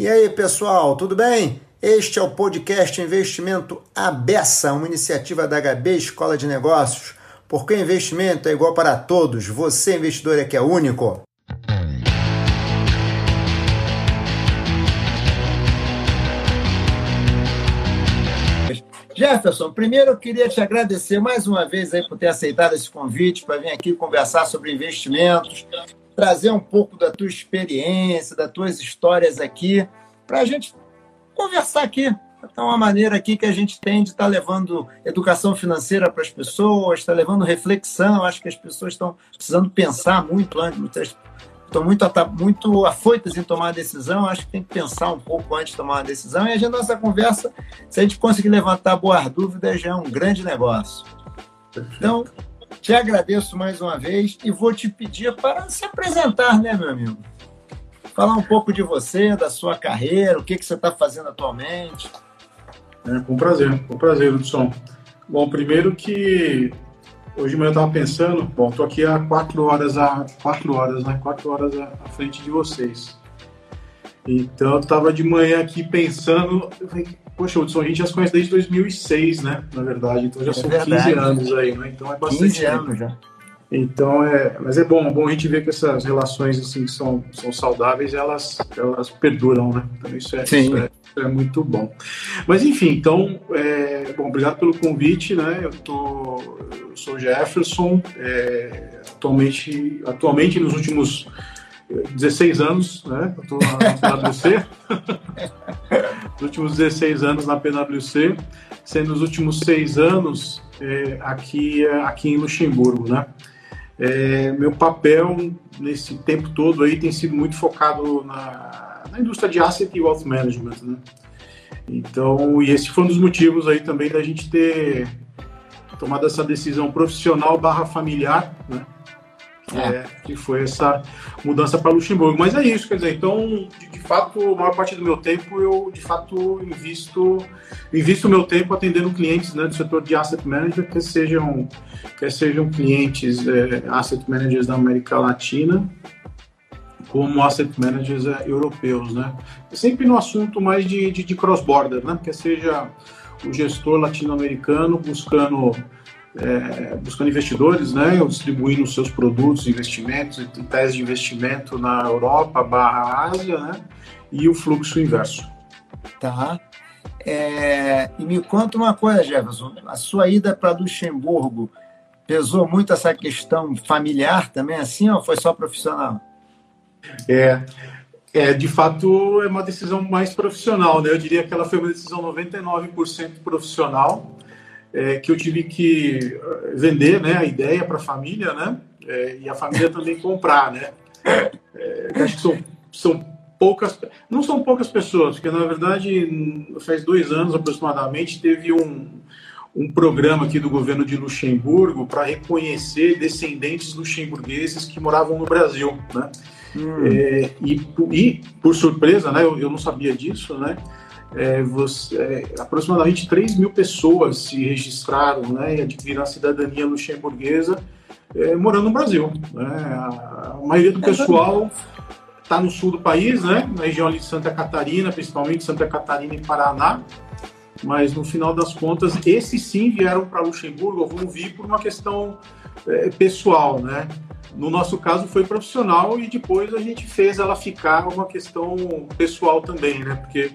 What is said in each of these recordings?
E aí, pessoal, tudo bem? Este é o podcast Investimento Abessa, uma iniciativa da HB Escola de Negócios. Porque investimento é igual para todos, você investidor é que é único. Jefferson, primeiro eu queria te agradecer mais uma vez aí por ter aceitado esse convite para vir aqui conversar sobre investimentos, trazer um pouco da tua experiência, das tuas histórias aqui, para a gente conversar aqui. Então, uma maneira aqui que a gente tem de estar tá levando educação financeira para as pessoas, está levando reflexão. Acho que as pessoas estão precisando pensar muito antes, estão muito, muito afoitas em tomar a decisão, acho que tem que pensar um pouco antes de tomar uma decisão. E a gente, nossa conversa, se a gente conseguir levantar boas dúvidas, já é um grande negócio. Então, te agradeço mais uma vez e vou te pedir para se apresentar, né, meu amigo? Falar um pouco de você, da sua carreira, o que, que você está fazendo atualmente. É, com prazer, com prazer, Hudson. Bom, primeiro que hoje de manhã eu estava pensando, bom, estou aqui há quatro horas, há quatro horas, né? Quatro horas à frente de vocês. Então eu estava de manhã aqui pensando, eu falei, poxa, Hudson, a gente já se conhece desde 2006, né? Na verdade, então já é são verdade. 15 anos aí, né? Então é bastante 15 tempo. anos já. Então é, mas é bom, é bom a gente ver que essas relações assim que são, são saudáveis, elas elas perduram, né? Então isso é. Isso é, isso é muito bom. Mas enfim, então, é, bom, obrigado pelo convite, né? Eu tô, eu sou Jefferson, é, atualmente, atualmente nos últimos 16 anos, né? Eu tô na PwC. nos últimos 16 anos na PwC, sendo os últimos seis anos é, aqui, aqui em Luxemburgo, né? É, meu papel nesse tempo todo aí tem sido muito focado na, na indústria de asset e wealth management, né? Então, e esse foi um dos motivos aí também da gente ter tomado essa decisão profissional barra familiar, né? É. é, que foi essa mudança para Luxemburgo. Mas é isso, quer dizer, então, de, de, fato, a maior parte do meu tempo eu, de fato, invisto, invisto o meu tempo atendendo clientes né, do setor de asset management, que sejam, que sejam clientes é, asset managers da América Latina, como asset managers é, europeus, né? Sempre no assunto mais de, de, de cross-border, né? Que seja o gestor latino-americano buscando é, buscando investidores, né, distribuindo seus produtos, investimentos e tese de investimento na Europa barra Ásia, né, e o fluxo inverso. Tá. É, e me conta uma coisa, Jefferson, a sua ida para Luxemburgo pesou muito essa questão familiar também, assim, ou foi só profissional? É, é, de fato, é uma decisão mais profissional, né? Eu diria que ela foi uma decisão 99% profissional, é, que eu tive que eh, vender né, a ideia para a família, né? É, e a família também comprar, né? É, acho que são, são poucas, não são poucas pessoas, porque na verdade faz dois anos aproximadamente teve um, um programa aqui do governo de Luxemburgo para reconhecer descendentes luxemburgueses que moravam no Brasil, né? Hum. É, e, e, por surpresa, né, eu, eu não sabia disso, né? É, você, é, aproximadamente 3 mil pessoas se registraram né, e adquiriram a cidadania luxemburguesa é, morando no Brasil. Né? A, a maioria do pessoal está no sul do país, né, na região de Santa Catarina, principalmente Santa Catarina e Paraná, mas no final das contas, esses sim vieram para Luxemburgo, ou vão vir por uma questão é, pessoal, né? No nosso caso foi profissional e depois a gente fez ela ficar uma questão pessoal também, né? Porque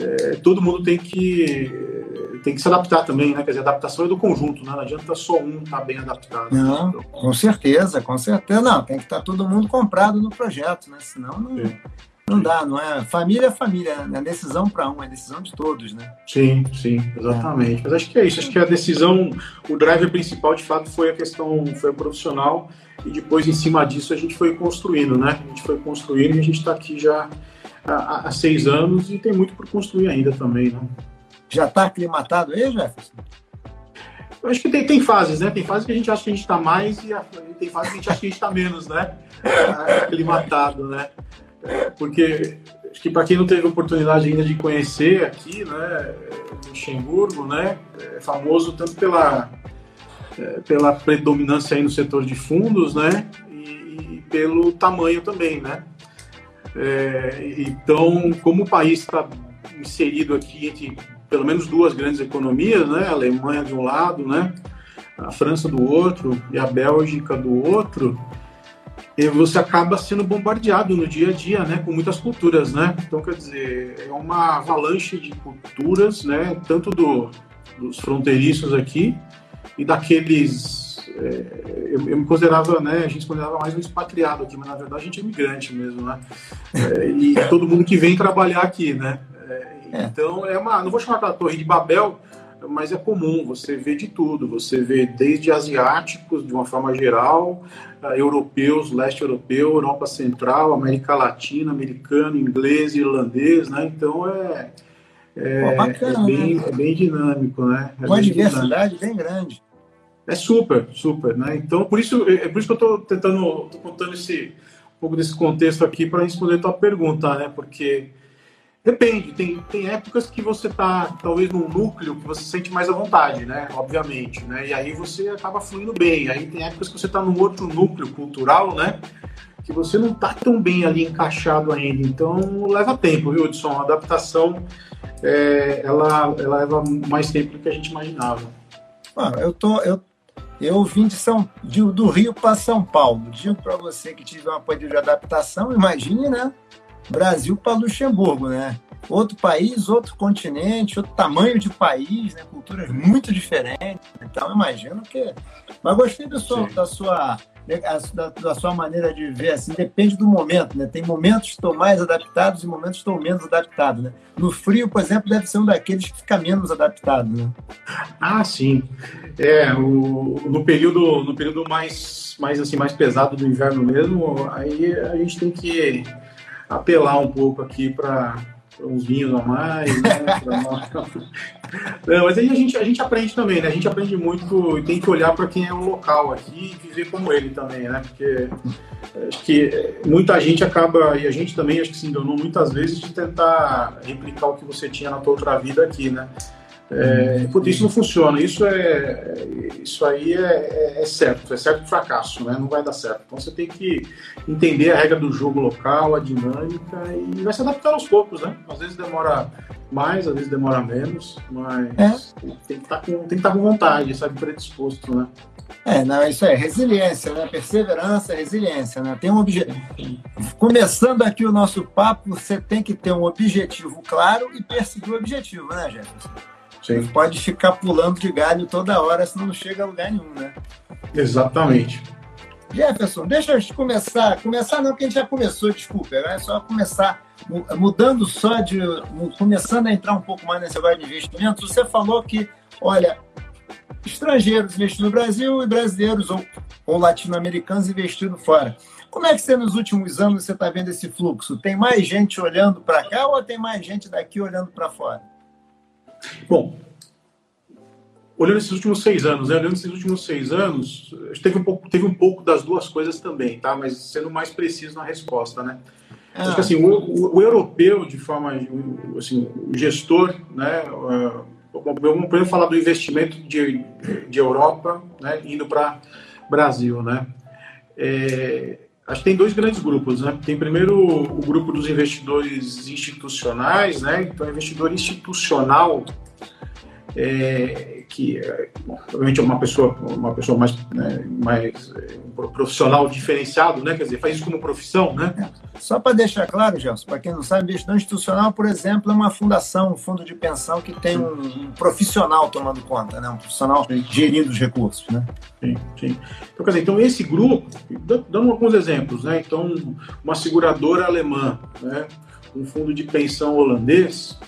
é, todo mundo tem que tem que se adaptar também, né? Quer dizer, a adaptação é do conjunto, né? Não adianta só um estar tá bem adaptado. Não, com certeza, com certeza. Não, tem que estar tá todo mundo comprado no projeto, né? Senão não, não dá, não é? Família é família, não é decisão para um, é decisão de todos, né? Sim, sim, exatamente. É. Mas acho que é isso, acho que a decisão, o driver principal de fato foi a questão, foi o profissional, e depois em cima disso a gente foi construindo, né? A gente foi construindo e a gente está aqui já há, há, seis anos e tem muito por construir ainda também, né? Já está aclimatado aí, Jefferson? Eu acho que tem, tem fases, né? Tem fases que a gente acha que a gente está mais e tem fases que a gente acha que a gente está menos, né? Aclimatado, né? Porque acho que para quem não teve oportunidade ainda de conhecer aqui, né, Luxemburgo, né, é famoso tanto pela é, pela predominância aí no setor de fundos, né, e, e pelo tamanho também, né. É, então, como o país está inserido aqui entre pelo menos duas grandes economias, né? A Alemanha de um lado, né? A França do outro e a Bélgica do outro, e você acaba sendo bombardeado no dia a dia, né? Com muitas culturas, né? Então, quer dizer, é uma avalanche de culturas, né? Tanto do, dos fronteiriços aqui e daqueles é, eu, eu, me considerava, né, a gente se considerava mais um expatriado aqui, mas na verdade a gente é imigrante mesmo, né? É, e todo mundo que vem trabalhar aqui, né? É, então é uma, não vou chamar da Torre de Babel, mas é comum, você vê de tudo, você vê desde asiáticos, de uma forma geral, europeus, leste europeu, Europa Central, América Latina, americano, inglês, irlandês, né? Então é, é, Pô, bacana, é, bem, né? é bem dinâmico, né? É uma diversidade bem grande. É super, super, né? Então, por isso, é, é por isso que eu estou tentando, tô contando esse, um pouco desse contexto aqui para responder a tua pergunta, né? Porque depende, tem, tem épocas que você está talvez num núcleo que você sente mais à vontade, né? Obviamente, né? E aí você acaba fluindo bem. Aí tem épocas que você está num outro núcleo cultural, né? Que você não está tão bem ali encaixado ainda. Então leva tempo, viu, Edson? A adaptação é, ela, ela leva mais tempo do que a gente imaginava. Ah, eu tô, eu eu vim de São, de, do Rio para São Paulo. Digo para você que tive uma período de adaptação, imagine, né? Brasil para Luxemburgo, né? Outro país, outro continente, outro tamanho de país, né? culturas muito diferentes. Então, imagino que. Mas gostei do seu, da sua da, da, sua maneira de ver, assim, depende do momento, né? Tem momentos que estão mais adaptados e momentos que estão menos adaptados, né? No frio, por exemplo, deve ser um daqueles que fica menos adaptado, né? Ah, sim. É, o, no período, no período mais, mais, assim, mais pesado do inverno mesmo, aí a gente tem que apelar um pouco aqui para uns vinhos a mais, né? Não, mas aí a gente, a gente aprende também, né? A gente aprende muito e tem que olhar para quem é o local aqui e viver como ele também, né? Porque acho que muita gente acaba, e a gente também acho que se enganou muitas vezes de tentar replicar o que você tinha na tua outra vida aqui, né? É, isso não funciona. Isso é, isso aí é, é, é, certo, é certo fracasso, né? Não vai dar certo. Então você tem que entender a regra do jogo local, a dinâmica e vai se adaptar aos poucos, né? Às vezes demora mais, às vezes demora menos, mas é. tem que estar tá com, tem que estar tá com vontade, sabe, predisposto, né? É, não, isso é resiliência, né? Perseverança, resiliência, né? Tem um objetivo. Começando aqui o nosso papo, você tem que ter um objetivo claro e perseguir o objetivo, né, Jefferson? Sim. Você pode ficar pulando de galho toda hora, senão não chega a lugar nenhum, né? Exatamente. Jefferson, deixa eu começar. Começar não, porque a gente já começou, desculpa. É só começar mudando só de. começando a entrar um pouco mais nesse negócio de investimentos. Você falou que, olha, estrangeiros investindo no Brasil e brasileiros ou, ou latino-americanos investindo fora. Como é que você, nos últimos anos, você está vendo esse fluxo? Tem mais gente olhando para cá ou tem mais gente daqui olhando para fora? Bom, olhando esses últimos seis anos, né? olhando esses últimos seis anos, teve um pouco, teve um pouco das duas coisas também, tá? Mas sendo mais preciso na resposta, né? Ah. Acho que assim, o, o, o, europeu, de forma, assim, o gestor, né? Vamos falar do investimento de, de Europa, né? Indo para Brasil, né? É, acho que tem dois grandes grupos, né? Tem primeiro o grupo dos investidores institucionais, né? Então, investidor institucional é, que obviamente é uma pessoa uma pessoa mais né, mais um profissional diferenciado né quer dizer faz isso como profissão né é. só para deixar claro Gelson para quem não sabe investidor institucional por exemplo é uma fundação um fundo de pensão que tem um, um profissional tomando conta né um profissional sim. gerindo os recursos né sim, sim. então quer dizer então esse grupo dando alguns exemplos né então uma seguradora alemã né um fundo de pensão holandês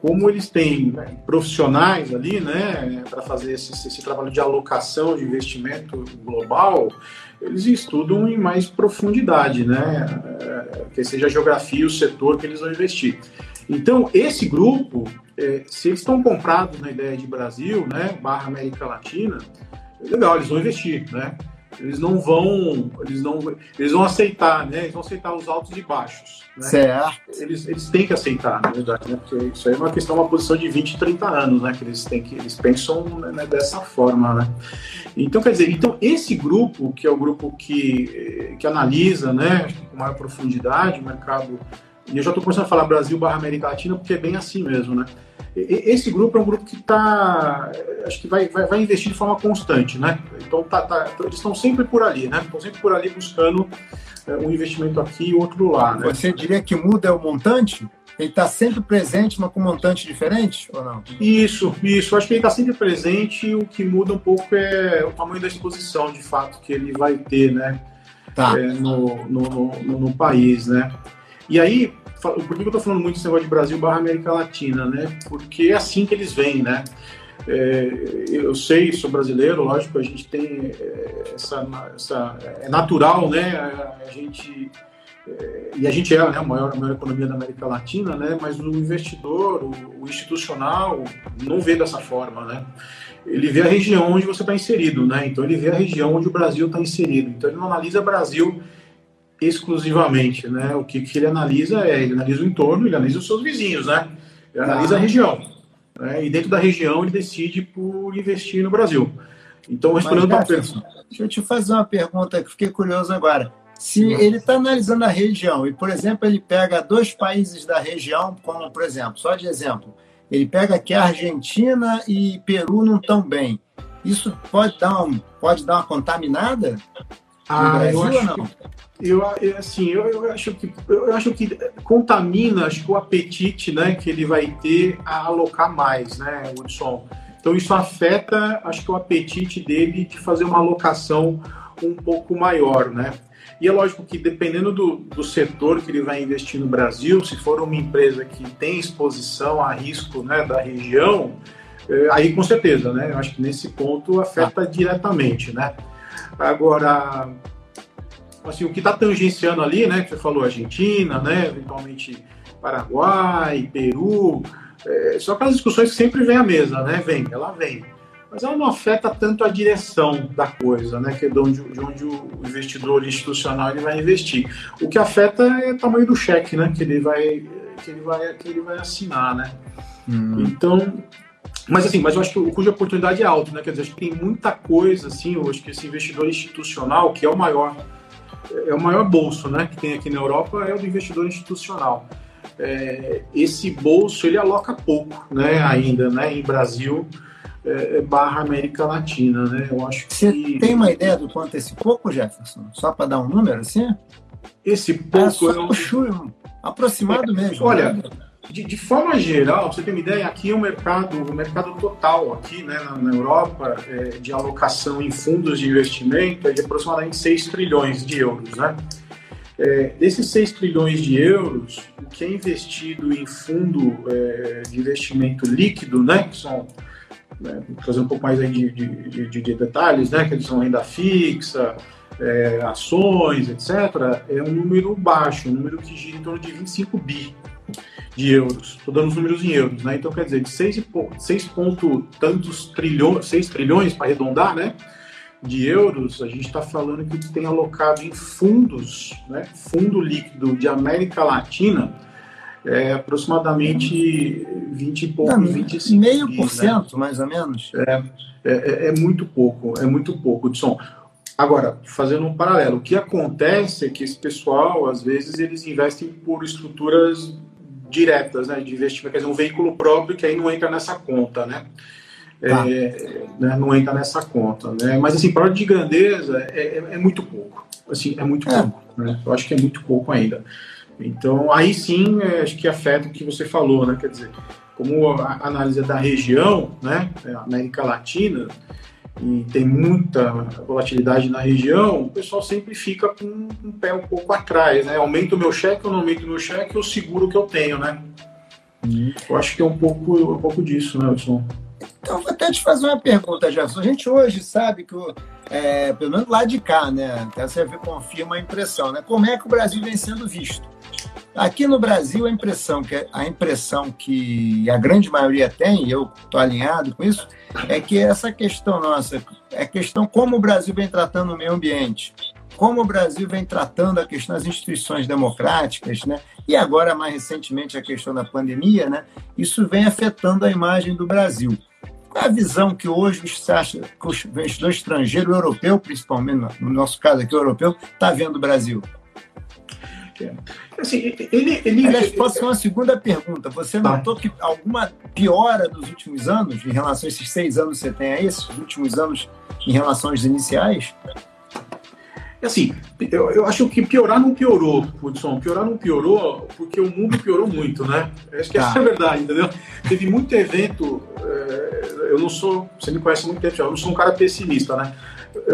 como eles têm profissionais ali, né, para fazer esse, esse, trabalho de alocação de investimento global, eles estudam em mais profundidade, né, é, que seja a geografia o setor que eles vão investir. Então, esse grupo, é, se eles estão comprados na ideia de Brasil, né, barra América Latina, legal, eles vão investir, né, eles não vão, eles não, eles vão aceitar, né? Eles vão aceitar os altos e baixos. Né? Certo. Eles, eles têm que aceitar, na verdade, né? Porque isso aí é uma questão, uma posição de 20, 30 anos, né? Que eles têm que, eles pensam né, dessa forma, né? Então, quer dizer, então esse grupo, que é o grupo que, que analisa, né, com maior profundidade o mercado, e eu já estou começando a falar Brasil barra América Latina, porque é bem assim mesmo, né? Esse grupo é um grupo que está, acho que vai, vai, vai, investir de forma constante, né? Então tá, tá, eles estão sempre por ali, né? Estão sempre por ali buscando é, um investimento aqui e outro lá. Né? Você diria que muda o montante? Ele está sempre presente, mas com montante diferente ou não? Isso, isso. Acho que ele está sempre presente. O que muda um pouco é o tamanho da exposição, de fato, que ele vai ter, né? Tá. É, no, no, no, no país, né? E aí, por que eu estou falando muito desse negócio de Brasil barra América Latina, né? Porque é assim que eles vêm, né? É, eu sei, sou brasileiro, lógico, a gente tem é, essa, essa é natural, né? A, gente é, e a gente é né, a, maior, a maior economia da América Latina, né? Mas o investidor, o, o institucional, não vê dessa forma, né? Ele vê a região onde você está inserido, né? Então ele vê a região onde o Brasil está inserido. Então ele não analisa Brasil exclusivamente, né? O que, que ele analisa é, ele analisa o entorno, ele analisa os seus vizinhos, né? Ele analisa a região. Né? E dentro da região ele decide por investir no Brasil. Então, respondendo a pergunta. Deixa eu te fazer uma pergunta que fiquei curioso agora. Se ele está analisando a região e, por exemplo, ele pega dois países da região, como, por exemplo, só de exemplo, ele pega que a Argentina e Peru não estão bem. Isso pode dar, um, pode dar uma contaminada? Ah, Brasil, eu acho não? Eu, assim, eu, eu, acho que eu acho que contamina acho que o apetite, né, que ele vai ter a alocar mais, né, Hudson. Então isso afeta, acho que o apetite dele de fazer uma alocação um pouco maior, né? E é lógico que dependendo do, do setor que ele vai investir no Brasil, se for uma empresa que tem exposição a risco né, da região, é, aí com certeza, né? Eu acho que nesse ponto afeta diretamente, né? Agora, assim, o que está tangenciando ali, né, que você falou, Argentina, né, eventualmente Paraguai, Peru, é, são aquelas discussões que sempre vem à mesa, né, vem, ela vem. Mas ela não afeta tanto a direção da coisa, né, que é de onde, de onde o investidor institucional ele vai investir. O que afeta é o tamanho do cheque, né, que ele vai, que ele vai, que ele vai assinar, né. Hum. Então, mas assim, mas eu acho que o cuja oportunidade é alto, né? Quer dizer, acho que tem muita coisa, assim, eu acho que esse investidor institucional, que é o maior, é o maior bolso, né? Que tem aqui na Europa, é o do investidor institucional. É, esse bolso ele aloca pouco, né? Ainda, né? Em Brasil é, é barra América Latina, né? Eu acho que. Você tem uma ideia do quanto é esse pouco, Jefferson? Só para dar um número assim? Esse pouco é, só eu... Puxo, aproximado mesmo. Olha. Né? De, de, forma geral, pra você ter uma ideia, aqui é o mercado, o mercado total aqui né, na, na Europa é, de alocação em fundos de investimento é de aproximadamente 6 trilhões de euros. Né? É, desses 6 trilhões de euros, o que é investido em fundo é, de investimento líquido, né, que são, né, trazer um pouco mais aí de, de, de, de detalhes, né, que eles são renda fixa, é, ações, etc., é um número baixo, um número que gira em torno de 25 bi de euros. Estou dando os números em euros, né? Então, quer dizer, de 6, 6 ponto tantos trilhões, 6 trilhões, para arredondar, né? De euros, a gente está falando que tem alocado em fundos, né? Fundo líquido de América Latina, é aproximadamente 20 e pouco, Não, 25 Meio por né? cento, mais ou menos. É, é, é, muito pouco, é muito pouco, Edson. Agora, fazendo um paralelo, o que acontece é que esse pessoal, às vezes, eles investem por estruturas diretas né, de investimento, quer dizer, um veículo próprio que aí não entra nessa conta, né? Tá. É, né, não entra nessa conta, né? Mas assim, para de grandeza é, é, é, muito pouco, assim, é muito é. pouco, né? Eu acho que é muito pouco ainda. Então, aí sim, é, acho que afeta o que você falou, né? Quer dizer, como a análise da região, né? América Latina, e tem muita volatilidade na região, o pessoal sempre fica com um pé um pouco atrás, né? Aumenta o meu cheque ou não aumenta o meu cheque, eu seguro o que eu tenho, né? Uhum. Eu acho que é um pouco, um pouco disso, né, Wilson? Então, vou até te fazer uma pergunta, Jefferson. A gente hoje sabe que, é, pelo menos lá de cá, né? Até você confirma a impressão, né? Como é que o Brasil vem sendo visto? Aqui no Brasil, a impressão que a impressão que a grande maioria tem, e eu estou alinhado com isso, é que essa questão nossa, é questão como o Brasil vem tratando o meio ambiente, como o Brasil vem tratando a questão das instituições democráticas, né? E agora mais recentemente a questão da pandemia, né? Isso vem afetando a imagem do Brasil. Qual é a visão que hoje o investidor estrangeiro, o europeu, principalmente, no nosso caso aqui, o europeu, está vendo o Brasil? Assim, ele, ele, Aliás, posso fazer uma segunda pergunta. Você tá. notou que alguma piora nos últimos anos, em relação a esses seis anos que você tem aí, esses últimos anos em relação aos iniciais? Assim, eu, eu acho que piorar não piorou, Hudson. Piorar não piorou porque o mundo piorou muito, né? Acho que tá. essa é a verdade, entendeu? Teve muito evento. É, eu não sou. Você me conhece muito tempo, eu não sou um cara pessimista, né?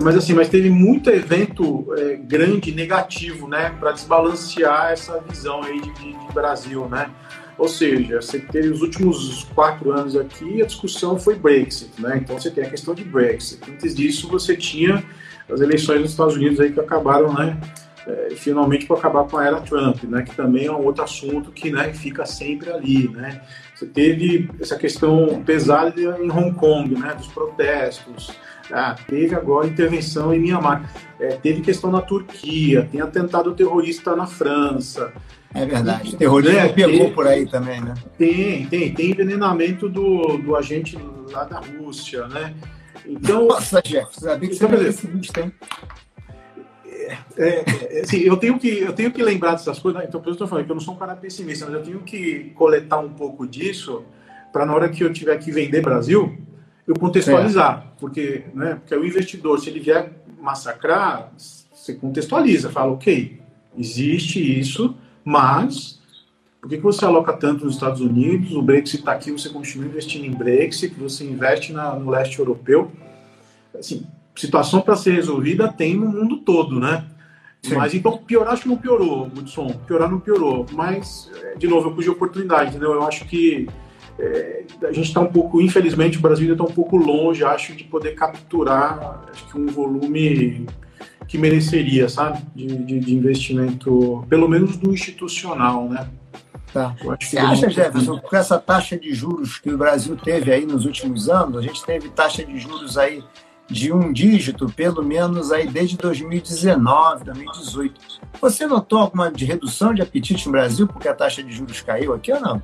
Mas assim, mas teve muito evento é, grande, negativo, né? Para desbalancear essa visão aí de, de, de Brasil, né? Ou seja, você teve os últimos quatro anos aqui, a discussão foi Brexit, né? Então você tem a questão de Brexit. Antes disso, você tinha as eleições nos Estados Unidos aí que acabaram, né? É, finalmente para acabar com a era Trump, né? Que também é um outro assunto que, né? Fica sempre ali, né? Você teve essa questão pesada em Hong Kong, né? Dos protestos. Ah, teve agora intervenção em Mianmar. É, teve questão na Turquia, tem atentado terrorista na França. É verdade. O terrorismo né? pegou tem, por aí também, né? Tem, tem. Tem envenenamento do, do agente lá da Rússia, né? Então, Nossa, Jeff, sabia que você esse vídeo tem. É, é, assim, eu tenho que eu tenho que lembrar dessas coisas. Né? Então, por isso eu estou falando que eu não sou um cara pessimista, mas eu tenho que coletar um pouco disso para na hora que eu tiver que vender Brasil, eu contextualizar, é. porque, né? Porque o investidor, se ele vier massacrar, você contextualiza, fala, ok, existe isso, mas por que, que você aloca tanto nos Estados Unidos? O Brexit está aqui, você continua investindo em Brexit, você investe na, no leste europeu. Assim, situação para ser resolvida tem no mundo todo, né? Sim. Mas então piorar acho que não piorou, Hudson. Piorar não piorou. Mas, de novo, eu pus de oportunidade, entendeu? Eu acho que é, a gente está um pouco, infelizmente, o Brasil está um pouco longe, acho, de poder capturar acho que um volume que mereceria, sabe? De, de, de investimento, pelo menos do institucional, né? Tá. Você acha, Jefferson, com essa taxa de juros que o Brasil teve aí nos últimos anos, a gente teve taxa de juros aí de um dígito, pelo menos aí desde 2019, 2018. Você notou alguma de redução de apetite no Brasil porque a taxa de juros caiu aqui ou não?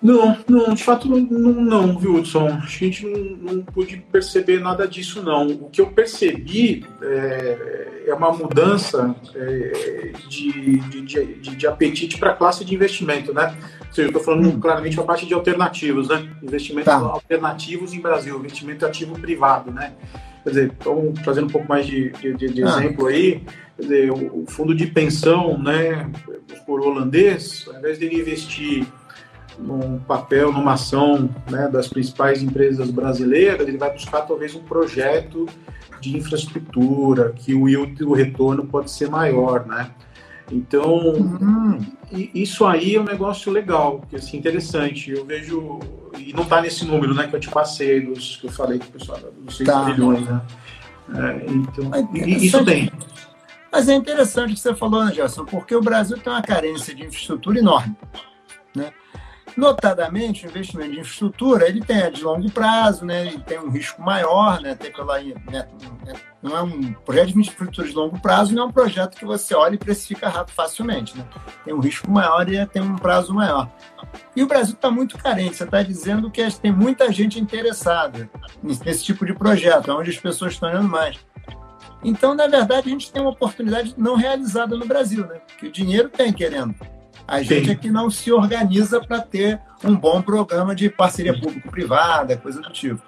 Não, não, de fato não, não, viu, Hudson? A gente não, não pude perceber nada disso, não. O que eu percebi é, é uma mudança é, de, de, de, de, apetite para a classe de investimento, né? Ou seja, eu estou falando hum. claramente para a parte de alternativos, né? Investimentos tá. alternativos em Brasil, investimento ativo privado, né? Quer dizer, então, trazendo um pouco mais de, de ah. exemplo aí, quer dizer, o, o fundo de pensão, né, por holandês, ao invés de ele investir num papel, numa ação né, das principais empresas brasileiras, ele vai buscar talvez um projeto de infraestrutura, que o yield, o retorno pode ser maior, né? Então, uhum. isso aí é um negócio legal, que assim, interessante. Eu vejo, e não está nesse número, né, que eu te passei, dos, que eu falei com o pessoal, dos 6 tá. bilhões, né? É, então, é isso tem. Mas é interessante o que você falou, né, Gerson, porque o Brasil tem uma carência de infraestrutura enorme. Né? Notadamente, o investimento de infraestrutura ele tem é de longo prazo, né? Ele tem um risco maior, né? Até pela, né? Não é um projeto de infraestrutura de longo prazo, não é um projeto que você olha e precifica rápido facilmente, né? Tem um risco maior e tem um prazo maior. E o Brasil está muito carente. Você está dizendo que tem muita gente interessada nesse tipo de projeto, onde as pessoas estão olhando mais. Então, na verdade, a gente tem uma oportunidade não realizada no Brasil, né? Que o dinheiro tem querendo. A gente Sim. é que não se organiza para ter um bom programa de parceria público-privada, coisa do tipo.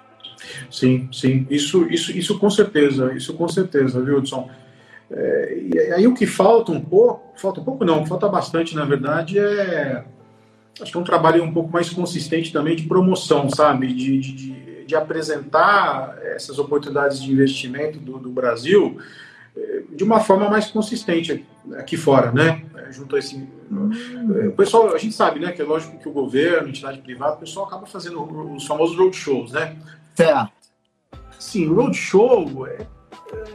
Sim, sim. Isso, isso, isso com certeza, isso com certeza, viu, Hudson? É, e aí o que falta um pouco, falta um pouco não, falta bastante, na verdade, é acho que é um trabalho um pouco mais consistente também de promoção, sabe? De, de, de apresentar essas oportunidades de investimento do, do Brasil é, de uma forma mais consistente aqui fora, né? É, junto a esse. Hum. O pessoal, a gente sabe, né? Que é lógico que o governo, entidade privada, o pessoal acaba fazendo os famosos roadshows, né? Certo. Sim, o roadshow é,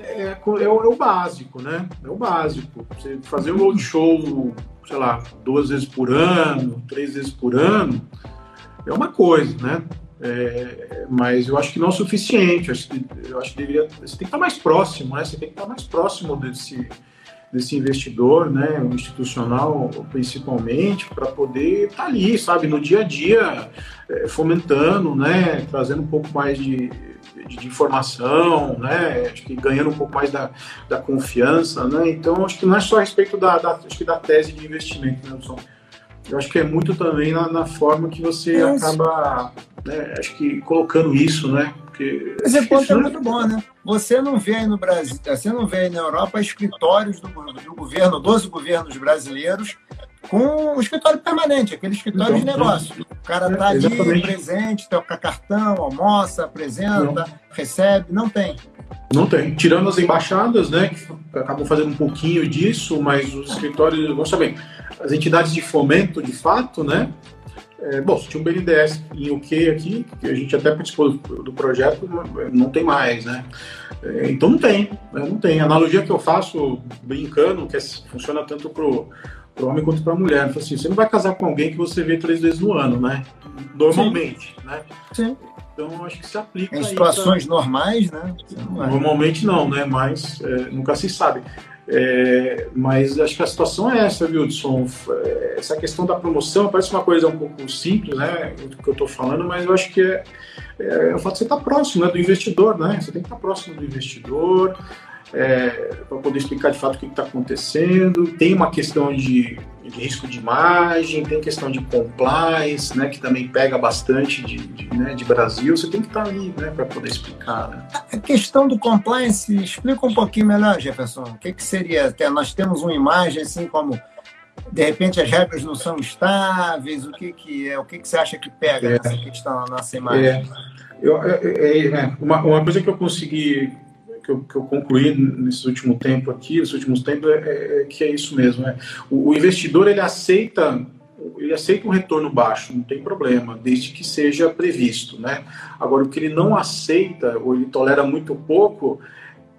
é, é, é, o, é, o, básico, né? É o básico. Você fazer um roadshow sei lá, duas vezes por ano, três vezes por ano, é uma coisa, né? É, mas eu acho que não é o suficiente. Eu acho que, eu acho que deveria. Você tem que estar mais próximo, né? Você tem que estar mais próximo desse, desse investidor, né? O institucional, principalmente, para poder estar ali, sabe, no dia a dia, é, fomentando, né? Trazendo um pouco mais de, de, de, informação, né? Acho que ganhando um pouco mais da, da confiança, né? Então, acho que não é só a respeito da, da acho que da tese de investimento, né, Wilson? Eu acho que é muito também na, na forma que você é acaba, né, acho que colocando isso, né? Porque Esse ponto é muito bom, né? Você não vê aí no Brasil, você não vê aí na Europa escritórios do, do governo, 12 governos brasileiros com um escritório permanente, aquele escritório então, de negócio. O cara está é, ali presente, toca cartão, almoça, apresenta, não. recebe, não tem. Não tem. Tirando as embaixadas, né, que acabam fazendo um pouquinho disso, mas os escritórios, vamos saber, as entidades de fomento, de fato, né, é, bom, tinha um BNDES em UK aqui, que a gente até participou do, do projeto, não tem mais, né? É, então não tem, né? não tem. A analogia que eu faço, brincando, que é, funciona tanto pro para o homem quanto para a mulher. Então, assim, você não vai casar com alguém que você vê três vezes no ano, né? Normalmente, Sim. né? Sim. Então, acho que se aplica. Em situações pra... normais, né? Normalmente não, né? Mas é, nunca se sabe. É, mas acho que a situação é essa, viu, Edson? É, essa questão da promoção parece uma coisa um pouco simples, né? O que eu estou falando, mas eu acho que é, é, é o fato de você estar próximo né, do investidor, né? Você tem que estar próximo do investidor, é, para poder explicar de fato o que está acontecendo. Tem uma questão de, de, risco de imagem, tem questão de compliance, né, que também pega bastante de, de, né, de Brasil. Você tem que estar tá ali né, para poder explicar. Né? A questão do compliance, explica um pouquinho melhor, Jefferson. O que, que seria? Nós temos uma imagem assim como de repente as regras não são estáveis, o que, que é? O que, que você acha que pega é, nessa questão na nossa imagem? É, eu, é, é, é uma, uma coisa que eu consegui que eu, que eu concluí nesse último tempo aqui, nesses últimos tempos, é, é, é que é isso mesmo. É. O, o, investidor ele aceita ele aceita um retorno baixo, não tem problema, desde que seja previsto, né? Agora o que ele não aceita ou ele tolera muito pouco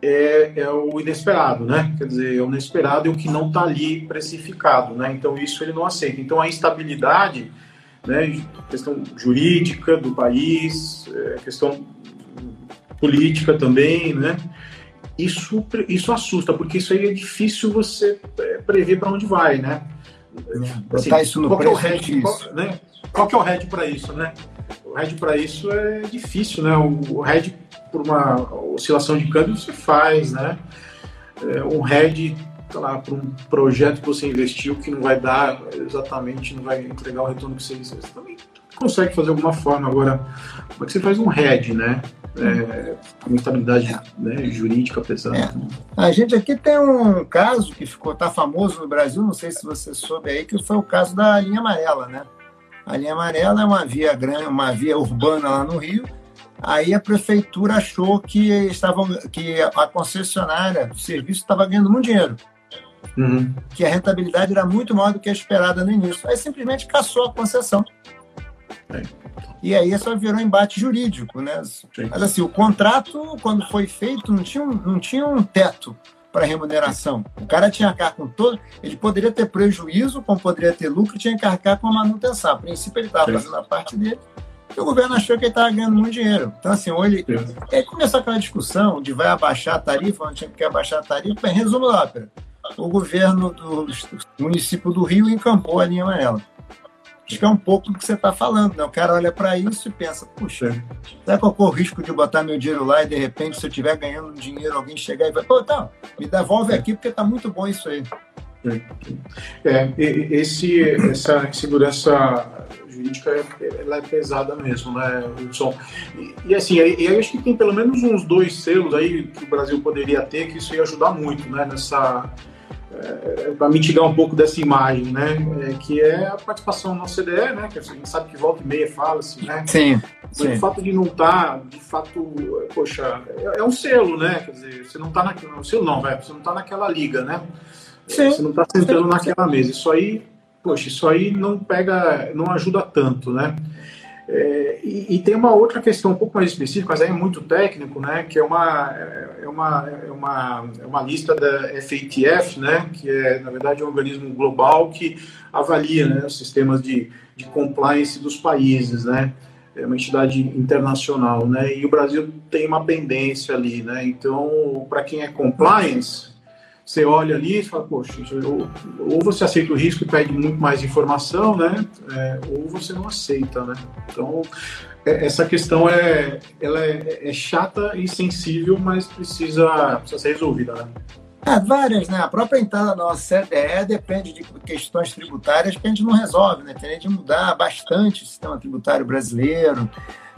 é, é o inesperado, né? Quer dizer, é o inesperado e o que não está ali precificado, né? Então isso ele não aceita. Então a instabilidade, né? Questão jurídica do país, é, questão política também, né? Isso, isso assusta, porque isso aí é difícil você é, prever para onde vai, né? Assim, Botar isso no qual, preço é o head, qual, né? qual que é o head para isso, né? O head para isso é difícil, né? O, head por uma oscilação de câmbio você faz, né? É, um head lá, para um projeto que você investiu que não vai dar exatamente, não vai entregar o retorno que você, você também consegue fazer alguma forma. Agora, como é que você faz um head, né? É, uma estabilidade é. né, jurídica pesada. É. A gente aqui tem um caso que ficou tá famoso no Brasil, não sei se você soube aí, que foi o caso da linha amarela, né? A linha amarela é uma via grande, uma via urbana lá no Rio. Aí a prefeitura achou que estavam, que a concessionária do serviço estava ganhando muito dinheiro. Uhum. Que a rentabilidade era muito maior do que a esperada no início. Aí simplesmente caçou a concessão. É. E aí só virou embate jurídico, né? Sim. Mas assim, o contrato, quando foi feito, não tinha um, não tinha um teto para remuneração. O cara tinha que arcar com todo. Ele poderia ter prejuízo, como poderia ter lucro, tinha que arcar com a manutenção. A princípio, ele estava fazendo a parte dele, e o governo achou que ele estava ganhando muito dinheiro. Então, assim, ou ele. E aí começou aquela discussão de vai abaixar a tarifa, não tinha que abaixar a tarifa. Bem, resumo da ópera. O governo do município do Rio encampou a linha amarela. Acho que é um pouco do que você está falando, né? O cara olha para isso e pensa, puxa, será que eu corro o risco de botar meu dinheiro lá e de repente, se eu estiver ganhando dinheiro, alguém chegar e vai, pô, tá, me devolve aqui porque está muito bom isso aí. É, esse, essa segurança jurídica ela é pesada mesmo, né, Wilson? E, e assim, e aí acho que tem pelo menos uns dois selos aí que o Brasil poderia ter, que isso ia ajudar muito, né, nessa é, para mitigar um pouco dessa imagem, né? É, que é a participação no CDE, né? Que a gente sabe que volta e meia fala-se, né? Sim. Mas sim. o fato de não estar, tá, de fato, poxa, é, é, um selo, né? Quer dizer, você não está naquele. selo não, velho, você não está naquela liga, né? Sim. Você não está sentando sim. naquela mesa. Isso aí, poxa, isso aí não pega, não ajuda tanto, né? É, e, e, tem uma outra questão um pouco mais específica, mas aí é muito técnico, né? Que é uma, é uma, é uma, é uma lista da FATF, né? Que é, na verdade, um organismo global que avalia né, os sistemas de, de compliance dos países, né? É uma entidade internacional, né? E o Brasil tem uma pendência ali, né? Então, para quem é compliance, você olha ali e fala, poxa, ou, ou, você aceita o risco e pede muito mais informação, né? É, ou você não aceita, né? Então, é, essa questão é, ela é, é, chata e sensível, mas precisa, precisa ser resolvida, né? É, várias, né? A própria entrada na nossa CDE depende de questões tributárias que a gente não resolve, né? Tem de mudar bastante o sistema tributário brasileiro,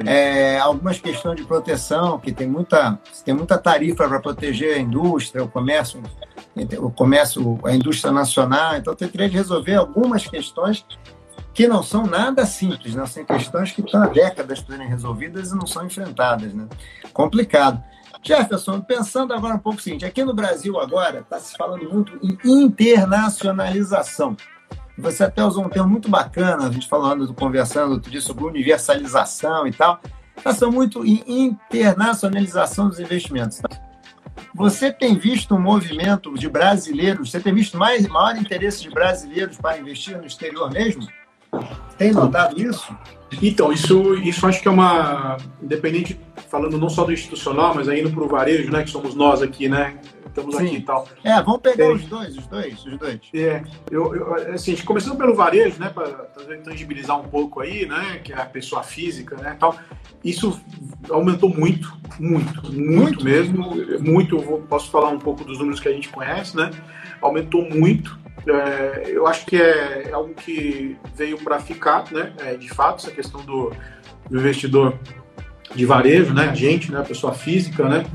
é, algumas questões de proteção, que tem muita, tem muita tarifa para proteger a indústria, o comércio o comércio, a indústria nacional. Então, teria de resolver algumas questões que não são nada simples, né? são questões que estão há décadas serem resolvidas e não são enfrentadas. Né? Complicado. Jefferson, pensando agora um pouco o seguinte, aqui no Brasil agora está se falando muito em internacionalização. Você até usou um termo muito bacana, a gente falando, conversando outro dia sobre universalização e tal. Está muito em internacionalização dos investimentos. Você tem visto um movimento de brasileiros, você tem visto mais, maior interesse de brasileiros para investir no exterior mesmo? Tem notado isso? Então, isso, isso acho que é uma. Independente, falando não só do institucional, mas ainda para o varejo, né? Que somos nós aqui, né? Estamos Sim. aqui e tal. É, vamos pegar é, os dois, os dois, os dois. É, eu, eu, assim, começando pelo varejo, né? Para tangibilizar um pouco aí, né? Que é a pessoa física, né? Tal. Isso aumentou muito, muito, muito, muito? mesmo. Muito, eu posso falar um pouco dos números que a gente conhece, né? Aumentou muito. É, eu acho que é algo que veio para ficar, né? É, de fato, essa questão do, do, investidor de varejo, né? A gente, né? A pessoa física, né?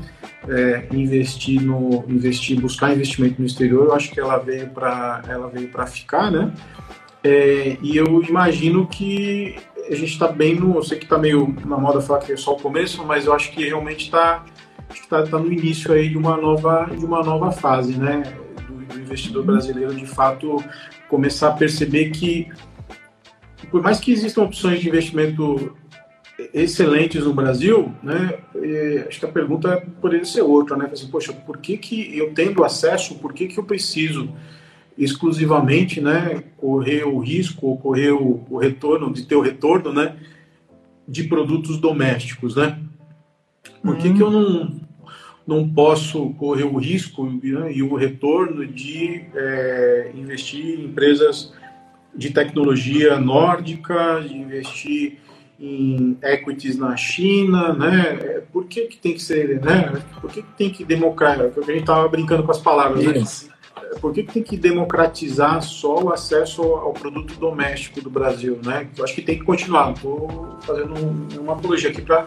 É, investir no investir buscar investimento no exterior eu acho que ela veio para ela veio para ficar né é, e eu imagino que a gente está bem no eu sei que está meio na moda falar que é só o começo mas eu acho que realmente está está tá no início aí de uma nova de uma nova fase né do investidor brasileiro de fato começar a perceber que, por mais que existam opções de investimento excelentes no Brasil, né, acho que a pergunta poderia ser outra, né? Assim, poxa, por que, que eu tendo acesso, por que, que eu preciso exclusivamente, né, correr o risco, correr o, o retorno, de ter o retorno, né, de produtos domésticos, né? Por que, que eu não, não posso correr o risco né, e o retorno de é, investir em empresas de tecnologia nórdica, de investir em equities na China, né? Por que, que tem que ser, né? Por que, que tem que democratizar? A gente estava brincando com as palavras, né? Por que, que tem que democratizar só o acesso ao produto doméstico do Brasil, né? Eu acho que tem que continuar. Não estou fazendo uma apologia aqui para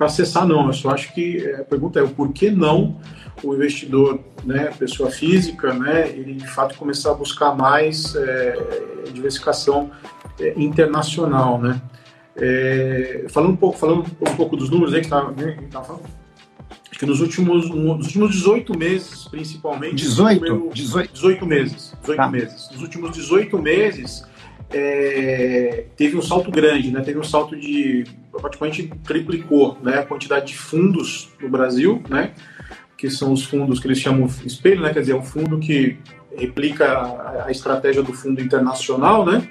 acessar, não. Eu só acho que a pergunta é o por que não o investidor, né, pessoa física, né, ele de fato começar a buscar mais é, diversificação é, internacional, né? É, falando um pouco, falando um pouco dos números aí que estava né, falando, acho que nos últimos, nos últimos 18 meses, principalmente. 18? Meu, 18. 18 meses. 18 tá. meses. Nos últimos 18 meses, é, teve um salto grande, né? Teve um salto de praticamente triplicou né? a quantidade de fundos no Brasil, né? Que são os fundos que eles chamam espelho, né? Quer dizer, é um fundo que replica a, a estratégia do fundo internacional, né?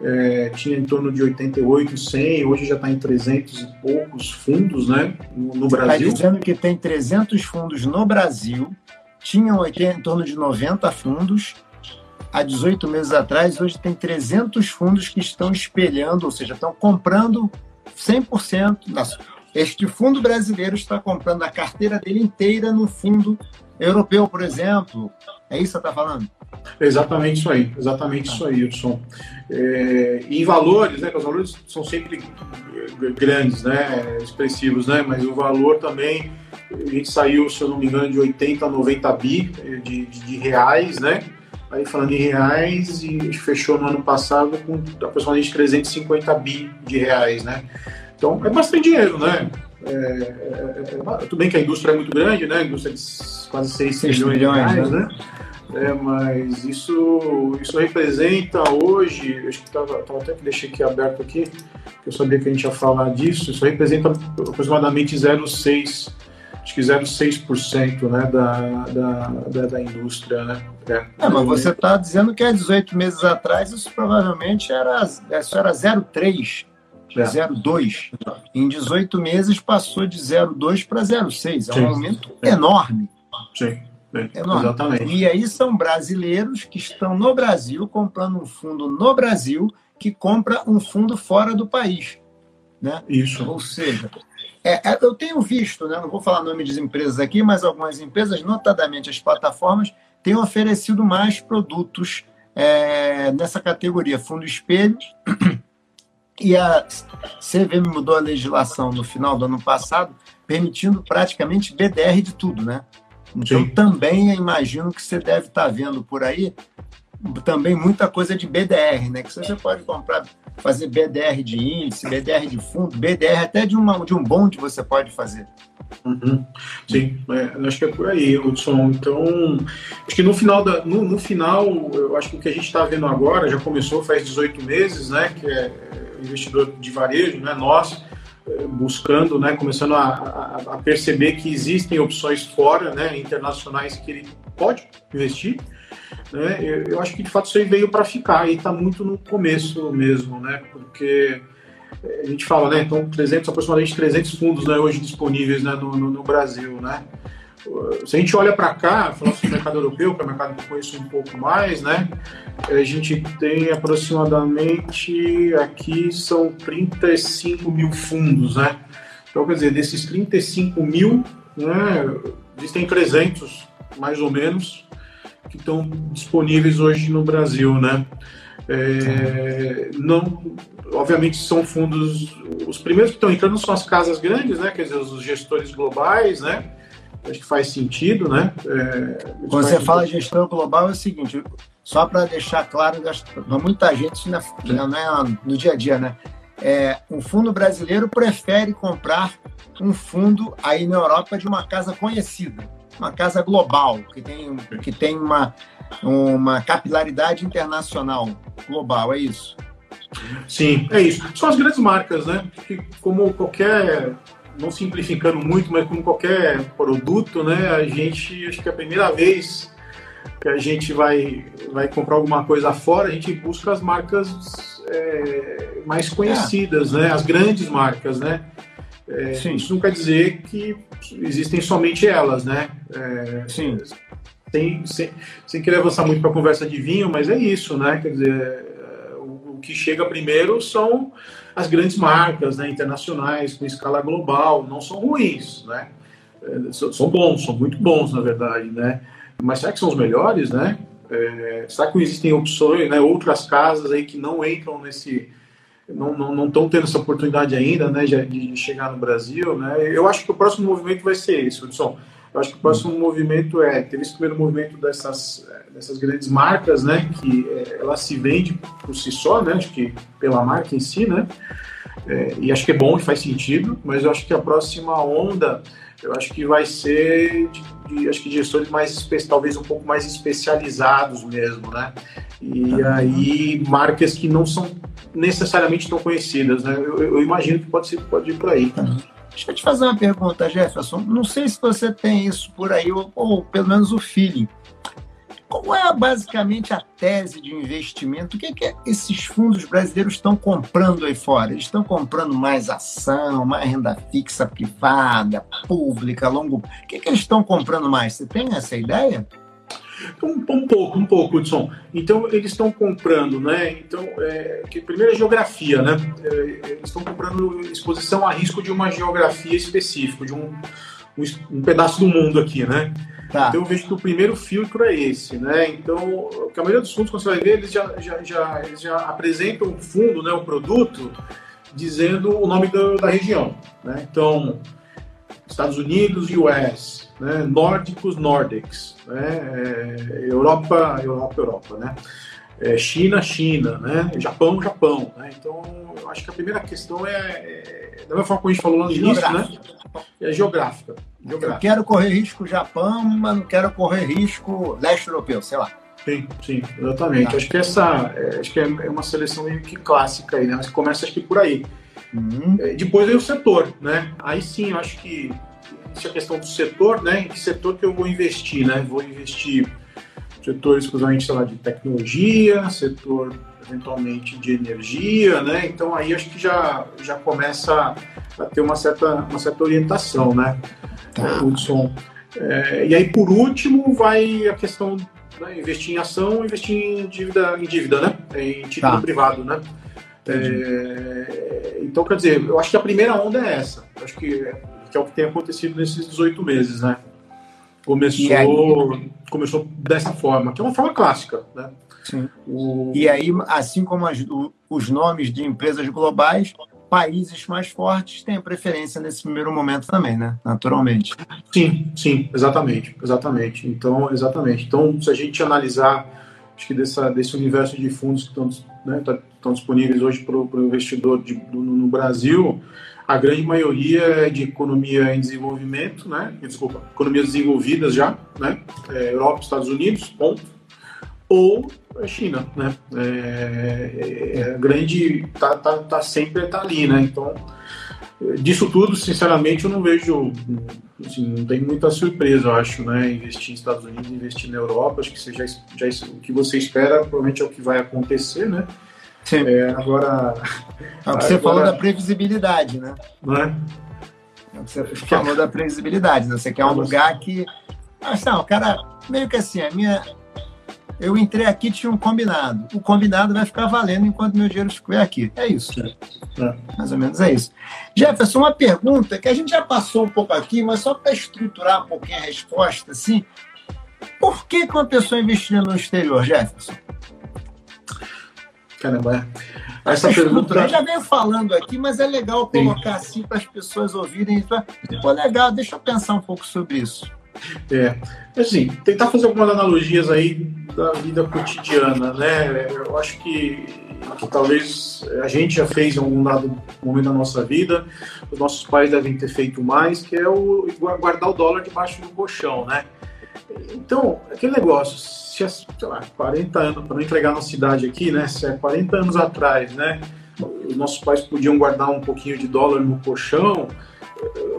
É, tinha em torno de 88, 100, hoje já está em 300 e poucos fundos né, no, no tá Brasil. Está dizendo que tem 300 fundos no Brasil, tinham em torno de 90 fundos há 18 meses atrás, hoje tem 300 fundos que estão espelhando, ou seja, estão comprando 100%. Este fundo brasileiro está comprando a carteira dele inteira no fundo europeu, por exemplo. É isso que você está falando? Exatamente isso aí, exatamente isso aí, Edson. É, em valores, né, os valores são sempre grandes, né, expressivos, né, mas o valor também, a gente saiu, se eu não me engano, de 80 a 90 bi de, de, de reais, né, aí falando em reais, e fechou no ano passado com aproximadamente 350 bi de reais, né. Então, é bastante dinheiro, né, é, é, é, tudo bem que a indústria é muito grande, né? A indústria de quase 6, 6 milhões, milhões de reais, né? né? mas isso, isso representa hoje, acho que estava até que deixei aqui aberto aqui, que eu sabia que a gente ia falar disso, isso representa aproximadamente 0,6%, acho que 0,6% né, da, da, da, da, indústria. Né? É, é mas você está dizendo que há 18 meses atrás isso provavelmente era, isso era 0,3%. 0,2. É. Em 18 meses passou de 0,2 para 0,6. É um aumento é. enorme. Sim. É enorme. Exatamente. E aí são brasileiros que estão no Brasil comprando um fundo no Brasil que compra um fundo fora do país. Né? Isso. Ou seja, é, é, eu tenho visto, né, não vou falar nome de empresas aqui, mas algumas empresas, notadamente as plataformas, têm oferecido mais produtos é, nessa categoria, fundo espelho e a CVM mudou a legislação no final do ano passado, permitindo praticamente BDR de tudo, né? Então Sim. também imagino que você deve estar vendo por aí também muita coisa de BDR, né? Que você pode comprar, fazer BDR de índice, BDR de fundo, BDR até de, uma, de um bonde você pode fazer. Uhum. Sim, é, acho que é por aí, Hudson. Então, acho que no final, da, no, no final, eu acho que o que a gente está vendo agora já começou faz 18 meses, né? Que é investidor de varejo, né, nós, eh, buscando, né, começando a, a, a, perceber que existem opções fora, né, internacionais que ele pode investir. Né, eu, eu acho que de fato isso aí veio para ficar e está muito no começo mesmo, né, porque eh, a gente fala, né, então 300, aproximadamente 300 fundos né, hoje disponíveis né, no, no, no Brasil, né, se a gente olha para cá, falando sobre o mercado europeu, que é o mercado que eu conheço um pouco mais, né? A gente tem aproximadamente aqui são 35 mil fundos, né? Então, quer dizer, desses 35 mil, né, existem 300, mais ou menos, que estão disponíveis hoje no Brasil, né? É, não, obviamente são fundos. Os primeiros que estão entrando são as casas grandes, né? Quer dizer, os gestores globais, né? Acho que faz sentido, né? É, Quando você fala um... gestão global, é o seguinte, só para deixar claro, para muita gente isso não é, não é no dia a dia, né? É, um fundo brasileiro prefere comprar um fundo aí na Europa de uma casa conhecida, uma casa global, que tem, que tem uma, uma capilaridade internacional global, é isso? Sim, é isso. São as grandes marcas, né? Que, como qualquer não simplificando muito, mas como qualquer produto, né, a gente, acho que é a primeira vez que a gente vai, vai comprar alguma coisa fora, a gente busca as marcas é, mais conhecidas, é. né, as grandes marcas, né. É, isso não quer dizer que existem somente elas, né. É, Sim. Sem, sem, sem querer avançar muito para a conversa de vinho, mas é isso, né, quer dizer, o, o que chega primeiro são as grandes marcas né, internacionais com escala global não são ruins, né? É, são bons, são muito bons, na verdade, né? Mas será que são os melhores, né? É, será que existem opções, né, outras casas aí que não entram nesse, não estão não, não tendo essa oportunidade ainda, né, de, de, chegar no Brasil, né? Eu acho que o próximo movimento vai ser esse, Hudson. Eu acho que o próximo movimento é, teve esse primeiro movimento dessas, dessas grandes marcas, né, que é, ela se vende por si só, né, acho que pela marca em si, né, é, e acho que é bom e faz sentido, mas eu acho que a próxima onda, eu acho que vai ser de, de acho que gestores mais, talvez um pouco mais especializados mesmo, né, e aí marcas que não são necessariamente tão conhecidas, né, eu, eu imagino que pode, ser, pode ir por aí. Uhum. Deixa eu te fazer uma pergunta, Jefferson. Não sei se você tem isso por aí, ou, ou pelo menos o feeling. Qual é basicamente a tese de investimento? O que, é que esses fundos brasileiros estão comprando aí fora? Eles estão comprando mais ação, mais renda fixa privada, pública, longo. O que, é que eles estão comprando mais? Você tem essa ideia? Um, um pouco, um pouco, Hudson. Então, eles estão comprando, né? Então, é, que, primeiro é geografia, né? É, eles estão comprando exposição a risco de uma geografia específica, de um, um, um pedaço do mundo aqui, né? Tá. Então, eu vejo que o primeiro filtro é esse, né? Então, que a maioria dos fundos, quando você vai ver, eles já, já, já, eles já apresentam o fundo, né, o produto, dizendo o nome da, da região, né? Então, Estados Unidos, US, né? nórdicos, Nordics, né? É, Europa, Europa, Europa, né? é, China, China, né? Japão, Japão. Né? Então, eu acho que a primeira questão é, é da mesma forma que a gente falou lá no início, né? É geográfica, geográfica. Eu quero correr risco Japão, mas não quero correr risco leste europeu, sei lá. Sim, sim, exatamente. Tá. Acho que essa é, acho que é uma seleção meio que clássica aí, né? Mas começa acho que por aí. Uhum. É, depois aí o setor, né? Aí sim, eu acho que essa questão do setor, né? Em que setor que eu vou investir, né? Vou investir setor exclusivamente sei lá, de tecnologia, setor eventualmente de energia, né? Então aí acho que já, já começa a ter uma certa, uma certa orientação, né? Tá. Hudson. É, e aí por último vai a questão né, investir em ação, investir em dívida, em dívida, né? Em título tá. privado, né? É, então quer dizer, eu acho que a primeira onda é essa. Eu acho que, que é o que tem acontecido nesses 18 meses, né? começou, aí, começou dessa forma, que é uma forma clássica, né? Sim. O... E aí, assim como as, o, os nomes de empresas globais, países mais fortes têm preferência nesse primeiro momento também, né? Naturalmente. Sim, sim, exatamente, exatamente. Então, exatamente. Então, se a gente analisar, acho que dessa, desse universo de fundos que estão, né, tá, estão disponíveis hoje para o investidor de, do, no Brasil, a grande maioria é de economia em desenvolvimento, né? Desculpa, economias desenvolvidas já, né? É, Europa, Estados Unidos, ponto. Ou China, né? É, é, a grande tá, tá, tá sempre tá ali, né? Então, disso tudo, sinceramente, eu não vejo, assim, não tem muita surpresa, eu acho, né? Investir nos Estados Unidos, investir na Europa, acho que você já, já o que você espera, provavelmente é o que vai acontecer, né? Sim. É, agora. É o que você agora... falou da previsibilidade, né? Não é? é o que você falou da previsibilidade. Né? Você quer um lugar que. Mas não, cara, meio que assim, a minha. Eu entrei aqui tinha um combinado. O combinado vai ficar valendo enquanto meu dinheiro estiver aqui. É isso. É. Mais ou menos é isso. Jefferson, uma pergunta que a gente já passou um pouco aqui, mas só para estruturar um pouquinho a resposta, assim. Por que, que uma pessoa investiria no exterior, Jefferson? Caramba, é. essa pergunta. Eu já venho falando aqui, mas é legal colocar Sim. assim para as pessoas ouvirem. Pô, legal, deixa eu pensar um pouco sobre isso. É, assim, tentar fazer algumas analogias aí da vida cotidiana, né? Eu acho que, que talvez a gente já fez em algum dado momento da nossa vida, os nossos pais devem ter feito mais, que é o guardar o dólar debaixo do colchão, né? Então, aquele negócio, se é, sei lá, 40 anos, para não entregar na cidade aqui, né? Se é 40 anos atrás, né? Os nossos pais podiam guardar um pouquinho de dólar no colchão.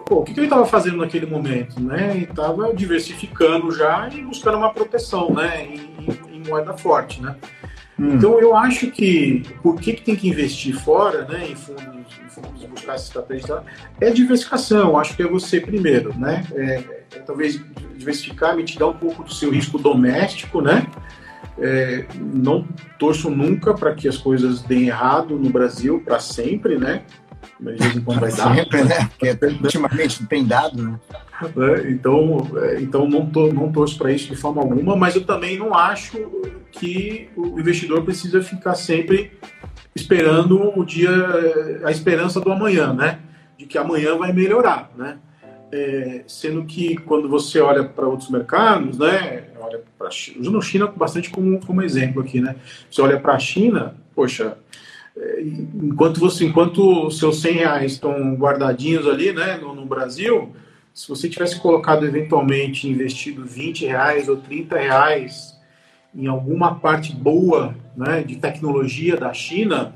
Pô, o que, que ele estava fazendo naquele momento, né? Ele estava diversificando já e buscando uma proteção, né? Em, em moeda forte, né? Hum. Então eu acho que por que, que tem que investir fora, né? Em fundos, em fundos buscar essa estratégia, é diversificação. Eu acho que é você primeiro, né? É, é, talvez diversificar, mitigar um pouco do seu risco doméstico, né? É, não torço nunca para que as coisas deem errado no Brasil para sempre, né? De vez em quando vai dar. Sempre, né? Porque ultimamente tem dado, né? É, então, é, então não, tô, não torço para isso de forma alguma, mas eu também não acho que o investidor precisa ficar sempre esperando o dia, a esperança do amanhã, né? De que amanhã vai melhorar, né? É, sendo que quando você olha para outros mercados, né, olha para usando a China bastante como, como exemplo aqui, né, você olha para a China, poxa, enquanto você, enquanto seus 100 reais estão guardadinhos ali, né, no, no, Brasil, se você tivesse colocado eventualmente investido 20 reais ou 30 reais em alguma parte boa, né, de tecnologia da China,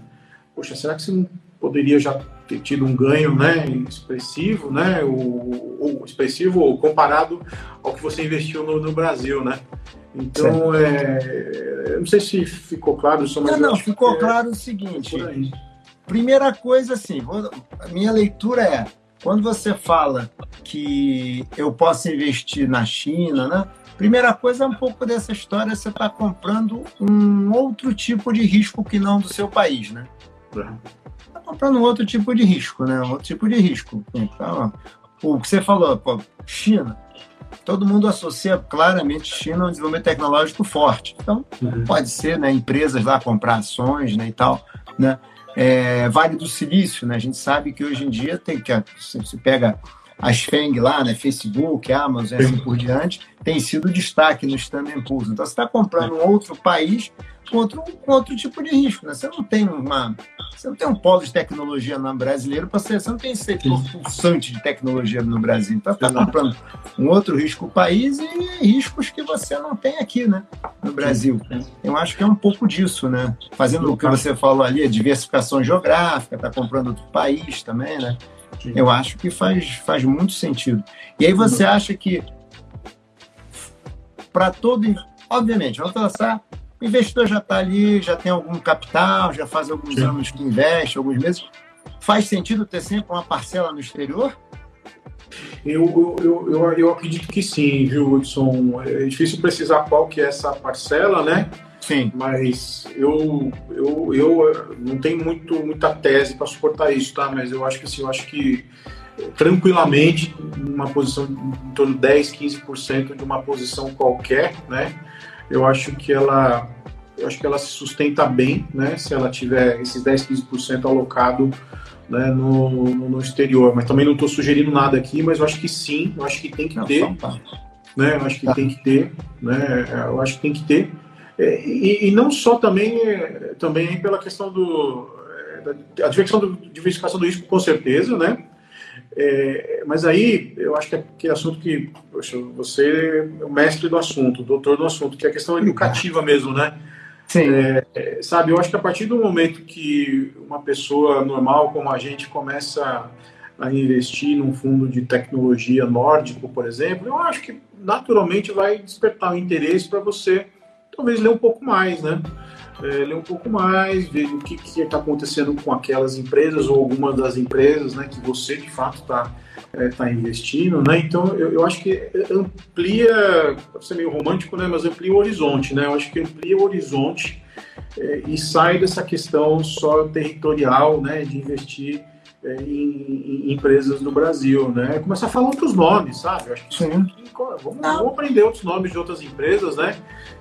poxa, será que você não poderia já ter tido um ganho né, expressivo, né, ou expressivo comparado ao que você investiu no, no Brasil, né? Então, é, não sei se ficou claro isso, mas... Não, não, ficou é, claro o seguinte, primeira coisa, assim, vou, a minha leitura é, quando você fala que eu posso investir na China, né, primeira coisa é um pouco dessa história, você está comprando um outro tipo de risco que não do seu país, né? Uhum comprando um outro tipo de risco, né? Um outro tipo de risco. Então, o que você falou, pô, China. Todo mundo associa claramente China a um desenvolvimento tecnológico forte. Então, uhum. pode ser, né? Empresas lá comprar ações, né? E tal, né? É, vale do Silício, né? A gente sabe que hoje em dia tem que se pega as FENG lá, né? Facebook, Amazon, assim por diante, tem sido destaque no Standard Poor's. Então, você está comprando um outro país contra um outro tipo de risco. Né? Você não tem uma. Você não tem um polo de tecnologia no brasileiro para ser. Você não tem setor pulsante de tecnologia no Brasil. Então, está comprando um outro risco o país e riscos que você não tem aqui, né? No Brasil. Eu acho que é um pouco disso, né? Fazendo o que você falou ali, a diversificação geográfica, está comprando outro país também, né? Eu acho que faz, faz muito sentido. E aí você acha que para todo. Obviamente, vamos pensar o investidor já está ali, já tem algum capital, já faz alguns Sim. anos que investe, alguns meses. Faz sentido ter sempre uma parcela no exterior? Eu, eu, eu, eu acredito que sim, viu, Hudson? É difícil precisar qual que é essa parcela, né? Sim. Mas eu, eu, eu não tenho muito, muita tese para suportar isso, tá? Mas eu acho que assim, eu acho que tranquilamente, uma posição em torno de 10, 15% de uma posição qualquer, né? Eu acho que ela eu acho que ela se sustenta bem, né, se ela tiver esses 10, 15% alocado né, no, no, exterior. Mas também não estou sugerindo nada aqui, mas eu acho que sim, eu acho que tem que não, ter. Né, eu acho que tá. tem que ter, né, eu acho que tem que ter. É, e, e não só também, também pela questão do. É, a diversificação do, diversificação do risco, com certeza, né? É, mas aí eu acho que é aquele assunto que poxa, você é o mestre do assunto, o doutor do assunto, que é a questão educativa mesmo, né? Sim. É, é, sabe, eu acho que a partir do momento que uma pessoa normal como a gente começa a investir num fundo de tecnologia nórdico, por exemplo, eu acho que naturalmente vai despertar o interesse para você talvez ler um pouco mais, né? É, ler um pouco mais, ver o que está acontecendo com aquelas empresas ou algumas das empresas né, que você de fato está é, tá investindo. Né? Então, eu, eu acho que amplia, pode ser meio romântico, né, mas amplia o horizonte. Né? Eu acho que amplia o horizonte é, e sai dessa questão só territorial né, de investir em, em, empresas no Brasil, né? Começar a falar outros nomes, sabe? acho que Sim. Vamos, vamos, aprender outros nomes de outras empresas, né?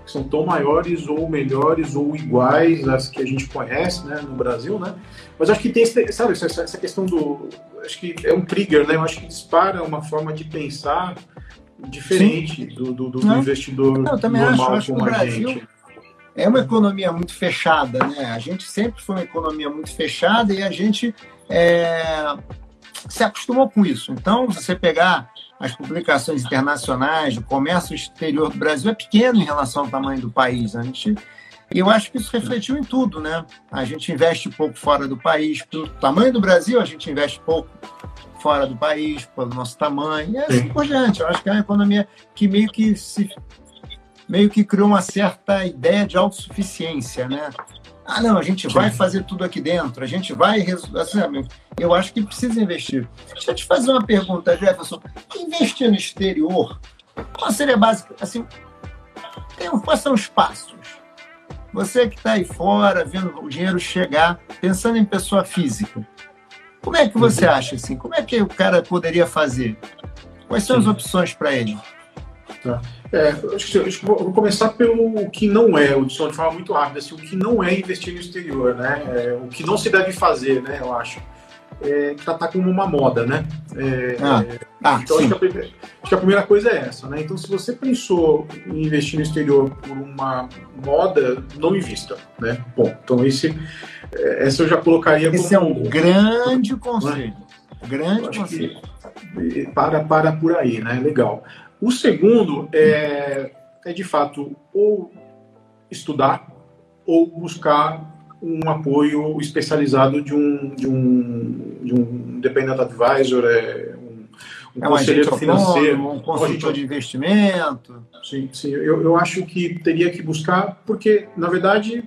Que são tão maiores ou melhores ou iguais às que a gente conhece, né? No Brasil, né? Mas acho que tem, sabe, essa, essa questão do, acho que é um trigger, né? Eu acho que dispara uma forma de pensar diferente do, do, do, investidor Não, também normal acho, acho como a Brasil... gente é uma economia muito fechada, né? A gente sempre foi uma economia muito fechada e a gente é, se acostumou com isso. Então, se você pegar as publicações internacionais, o comércio exterior do Brasil é pequeno em relação ao tamanho do país. A gente, e eu acho que isso refletiu em tudo, né? A gente investe pouco fora do país, pelo tamanho do Brasil, a gente investe pouco fora do país, pelo nosso tamanho, e assim por diante. Eu acho que é uma economia que meio que se meio que criou uma certa ideia de autossuficiência, né? Ah, não, a gente vai fazer tudo aqui dentro, a gente vai. Assim, eu acho que precisa investir. Deixa eu te fazer uma pergunta, Jefferson. Investir no exterior, qual seria básica? Assim, tem, quais são os passos? Você que está aí fora, vendo o dinheiro chegar, pensando em pessoa física, como é que você uhum. acha assim? Como é que o cara poderia fazer? Quais são as opções para ele? Tá. É, acho que, acho que vou começar pelo que não é, o de forma muito rápida, assim, o que não é investir no exterior, né? É, o que não se deve fazer, né? Eu acho. É, tratar como uma moda, né? É, ah, ah, então acho que, primeira, acho que, a primeira coisa é essa, né? Então se você pensou em investir no exterior por uma moda, não invista, né? Bom, então esse, é, essa eu já colocaria esse como... é um grande conselho, né? grande conselho. Para, para por aí, né? Legal. O segundo é, é de fato ou estudar ou buscar um apoio especializado de um, de um, de um independent advisor, é, um, um é conselheiro financeiro, um consultor de investimento. Sim, sim. Eu, eu acho que teria que buscar, porque, na verdade,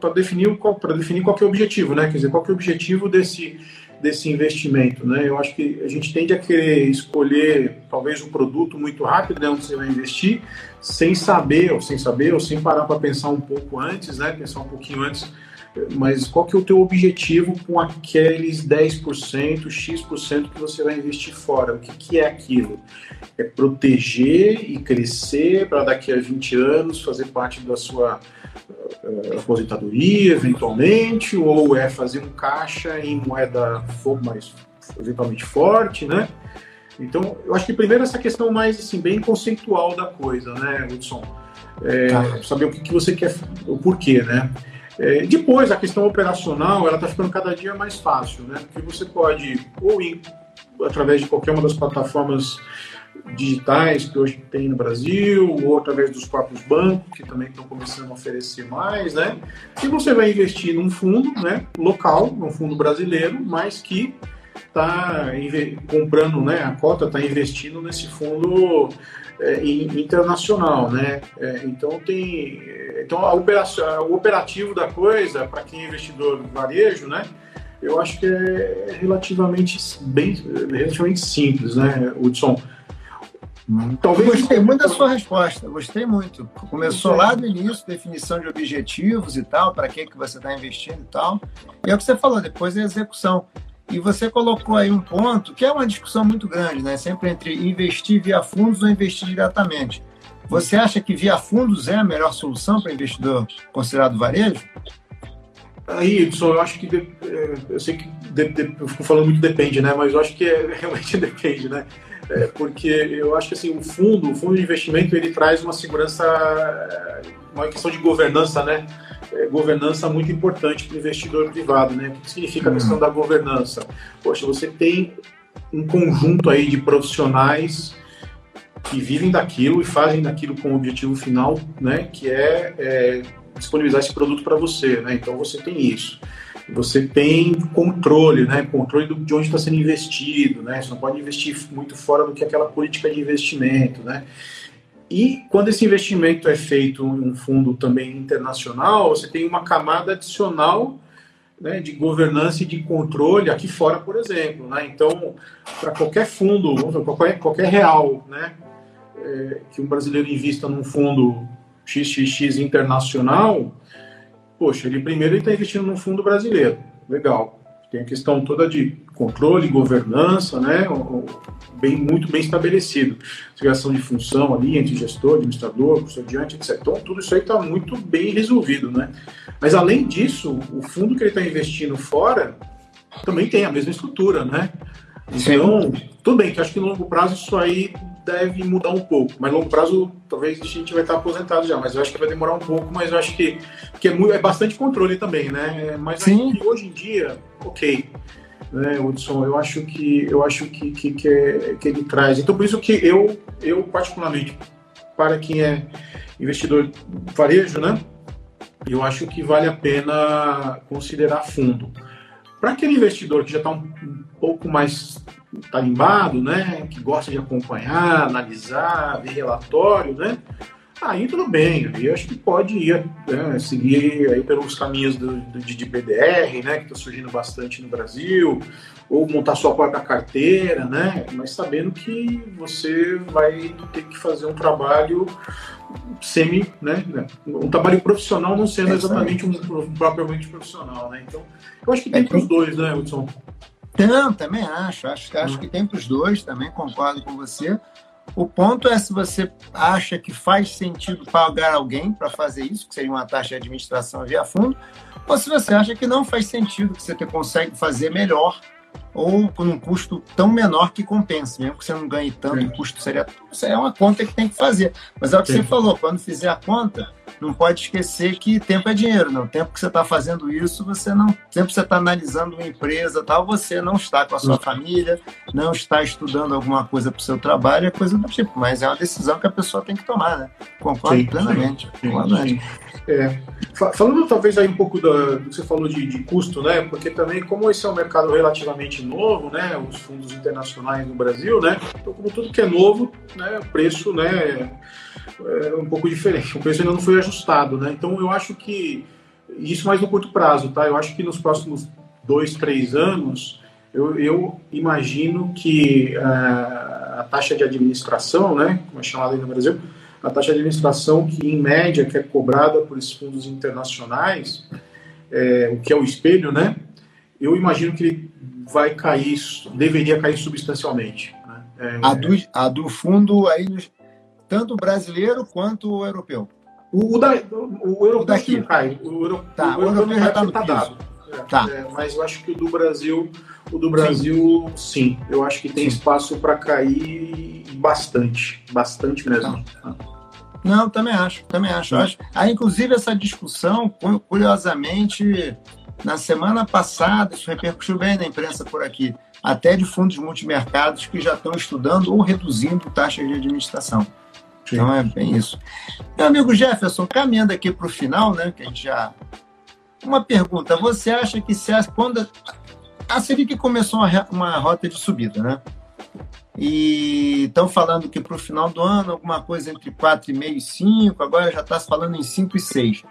para definir, qual, definir qual é o objetivo, né? Quer dizer, qual é o objetivo desse desse investimento, né? Eu acho que a gente tende a querer escolher talvez um produto muito rápido, né, onde você vai investir, sem saber ou sem saber ou sem parar para pensar um pouco antes, né? Pensar um pouquinho antes. Mas qual que é o teu objetivo com aqueles 10%, X% que você vai investir fora? O que, que é aquilo? É proteger e crescer para daqui a 20 anos fazer parte da sua uh, aposentadoria, eventualmente, ou é fazer um caixa em moeda mais eventualmente forte, né? Então, eu acho que primeiro essa questão mais assim bem conceitual da coisa, né, Hudson? é, tá. saber o que, que você quer, o porquê, né? É, depois, a questão operacional, ela está ficando cada dia mais fácil, né? Porque você pode, ou ir através de qualquer uma das plataformas digitais que hoje tem no Brasil, ou através dos próprios bancos, que também estão começando a oferecer mais, né? E você vai investir num fundo né, local, num fundo brasileiro, mas que está comprando, né? A cota está investindo nesse fundo é, internacional, né? É, então tem, então a operação, o operativo da coisa para quem é investidor varejo, né? Eu acho que é relativamente bem, relativamente simples, né, Hudson? Talvez gostei muito da sua resposta, gostei muito. Começou lá do início, definição de objetivos e tal, para que que você está investindo e tal. E é o que você falou, depois é a execução. E você colocou aí um ponto que é uma discussão muito grande, né? Sempre entre investir via fundos ou investir diretamente. Você acha que via fundos é a melhor solução para investidor considerado varejo? Aí, Edson, eu acho que é, eu sei que eu fico falando muito depende, né? Mas eu acho que é, realmente depende, né? É, porque eu acho que assim o fundo, o fundo de investimento, ele traz uma segurança, uma questão de governança, né? é, governança muito importante para o investidor privado, né? O que significa a uhum. questão da governança? Poxa, você tem um conjunto aí de profissionais que vivem daquilo e fazem daquilo com o objetivo final, né? Que é, é disponibilizar esse produto para você, né? Então você tem isso. Você tem controle, né? Controle de onde está sendo investido, né? Você não pode investir muito fora do que aquela política de investimento, né? E quando esse investimento é feito em um fundo também internacional, você tem uma camada adicional né, de governança e de controle aqui fora, por exemplo. Né? Então, para qualquer fundo, qualquer, qualquer real né, é, que um brasileiro invista num fundo XXX internacional, poxa, ele primeiro está investindo num fundo brasileiro. Legal. Tem a questão toda de controle, governança, né, bem, muito bem estabelecido. Segregação de função ali entre gestor, administrador, custodiante, etc. Então, tudo isso aí está muito bem resolvido, né? Mas, além disso, o fundo que ele está investindo fora também tem a mesma estrutura, né? Então, Sim. tudo bem que acho que no longo prazo isso aí deve mudar um pouco, mas longo prazo talvez a gente vai estar aposentado já, mas eu acho que vai demorar um pouco, mas eu acho que, que é, muito, é bastante controle também, né? Mas Sim. hoje em dia, ok, né, Hudson, eu acho que eu acho que, que, que, é, que ele traz. Então por isso que eu, eu particularmente, para quem é investidor varejo, né? Eu acho que vale a pena considerar fundo. Para aquele investidor que já está um, um pouco mais tarimbado, né, que gosta de acompanhar, analisar, ver relatório, né, aí tudo bem, aí acho que pode ir, né, seguir aí pelos caminhos do, do, de BDR, né, que está surgindo bastante no Brasil, ou montar sua própria carteira, né, mas sabendo que você vai ter que fazer um trabalho semi, né, um trabalho profissional não sendo exatamente um, propriamente profissional, né, então eu acho que tem é, para os dois, né, Hudson? Não, também acho. Acho, acho que tem para os dois, também concordo com você. O ponto é se você acha que faz sentido pagar alguém para fazer isso, que seria uma taxa de administração via fundo, ou se você acha que não faz sentido, que você consegue fazer melhor ou com um custo tão menor que compense, mesmo que você não ganhe tanto, Sim. o custo seria. Isso é uma conta que tem que fazer. Mas é o que Sim. você falou, quando fizer a conta, não pode esquecer que tempo é dinheiro, não. O tempo que você está fazendo isso, você não. O tempo que você está analisando uma empresa tal, você não está com a sua família, não está estudando alguma coisa para o seu trabalho, é coisa do tipo. Mas é uma decisão que a pessoa tem que tomar, né? Concordo sim, plenamente. Sim, sim, é. Falando talvez aí um pouco do que você falou de, de, custo, né? Porque também, como esse é um mercado relativamente novo, né? Os fundos internacionais no Brasil, né? Então, como tudo que é novo, né? O preço, né? É um pouco diferente. O preço ainda não foi ajustado, né? Então eu acho que isso mais no curto prazo, tá? Eu acho que nos próximos dois, três anos, eu, eu imagino que a, ah, a taxa de administração, né, como é chamada aí no Brasil, a taxa de administração que em média que é cobrada por esses fundos internacionais, é, o que é o espelho, né? Eu imagino que ele vai cair, deveria cair substancialmente. Né? É, a, do, a do fundo aí tanto o brasileiro quanto o europeu. O, o, da, o, o europeu daqui. cai. O, euro, tá, o, o europeu já está no tá dado. É, tá. É, mas eu acho que o do Brasil, o do Brasil, sim. sim eu acho que tem sim. espaço para cair bastante, bastante mesmo. Tá. Não, também acho, também acho. acho. Há, inclusive, essa discussão, curiosamente, na semana passada, isso repercutiu bem na imprensa por aqui, até de fundos multimercados que já estão estudando ou reduzindo taxas de administração. Sim. Então é bem isso. Meu amigo Jefferson, caminhando aqui para o final, né, que a gente já. Uma pergunta: você acha que se a, quando a Selic começou uma, uma rota de subida, né? E estão falando que para o final do ano, alguma coisa entre 4,5 e 5, agora já está se falando em 5 e 6.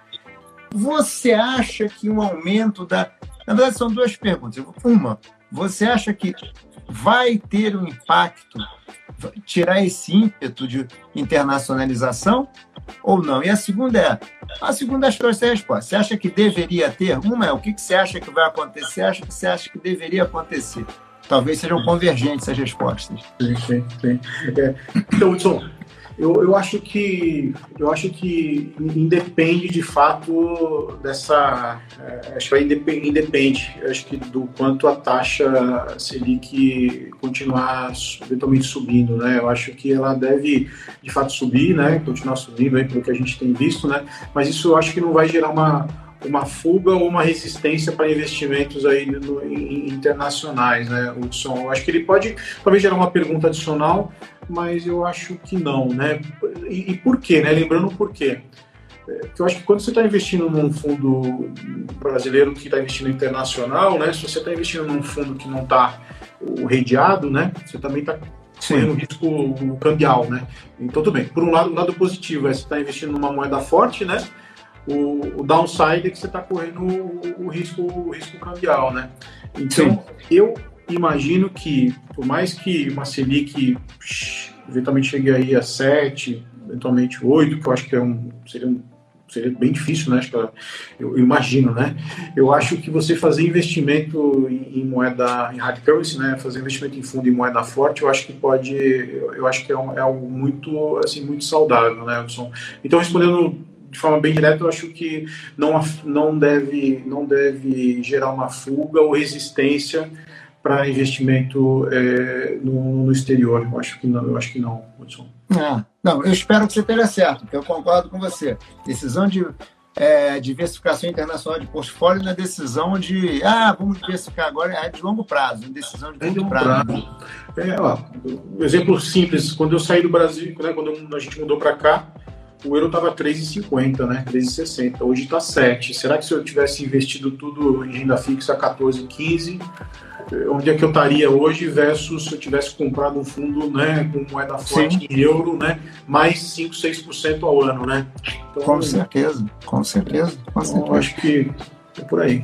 Você acha que um aumento da. Na verdade, são duas perguntas. Uma, você acha que vai ter um impacto, tirar esse ímpeto de internacionalização ou não? E a segunda é, a segunda acho que resposta. Você acha que deveria ter? Uma é, o que você acha que vai acontecer? Acha que você acha que deveria acontecer? Talvez sejam convergentes as respostas. Sim, sim, sim. É. Então, Hudson, eu, eu acho que eu acho que independe de fato dessa é, acho que independe, independe acho que do quanto a taxa Selic continuar eventualmente subindo né? Eu acho que ela deve de fato subir né? Continuar subindo aí pelo que a gente tem visto né? Mas isso eu acho que não vai gerar uma uma fuga ou uma resistência para investimentos aí no, em, internacionais, né, Hudson? Eu acho que ele pode talvez gerar uma pergunta adicional, mas eu acho que não, né? E, e por quê, né? Lembrando por quê. É, eu acho que quando você está investindo num fundo brasileiro que está investindo internacional, né? Se você está investindo num fundo que não está redeado, né? Você também está correndo risco cambial, né? Então, tudo bem. Por um lado, o lado positivo é você está investindo numa moeda forte, né? O, o downside é que você está correndo o, o, risco, o risco cambial, né? Então, Sim. eu imagino que, por mais que uma Selic eventualmente chegue aí a 7, eventualmente 8, que eu acho que é um, seria, um, seria bem difícil, né? Acho que eu, eu, imagino, né? Eu acho que você fazer investimento em, em, moeda, em hard currency, né? Fazer investimento em fundo em moeda forte, eu acho que pode, eu, eu acho que é, um, é algo muito, assim, muito saudável, né, Edson? Então, respondendo de forma bem direta, eu acho que não, não, deve, não deve gerar uma fuga ou resistência para investimento é, no, no, exterior. Eu acho que não, eu acho que não, Hudson. Ah, não, eu espero que você esteja certo, porque eu concordo com você. Decisão de é, diversificação internacional de portfólio não é decisão de ah, vamos diversificar agora, é de longo prazo, é decisão de longo prazo. prazo. É, ó, um exemplo simples, quando eu saí do Brasil, né, quando a gente mudou para cá, o euro estava 3,50, né? 3,60. Hoje está 7. Será que se eu tivesse investido tudo em renda fixa 14, 15, onde é que eu estaria hoje versus se eu tivesse comprado um fundo, né, com moeda forte Sim. em euro, né, mais 5, 6% ao ano, né? Então, com certeza, com certeza, com então, certeza. acho que é por aí.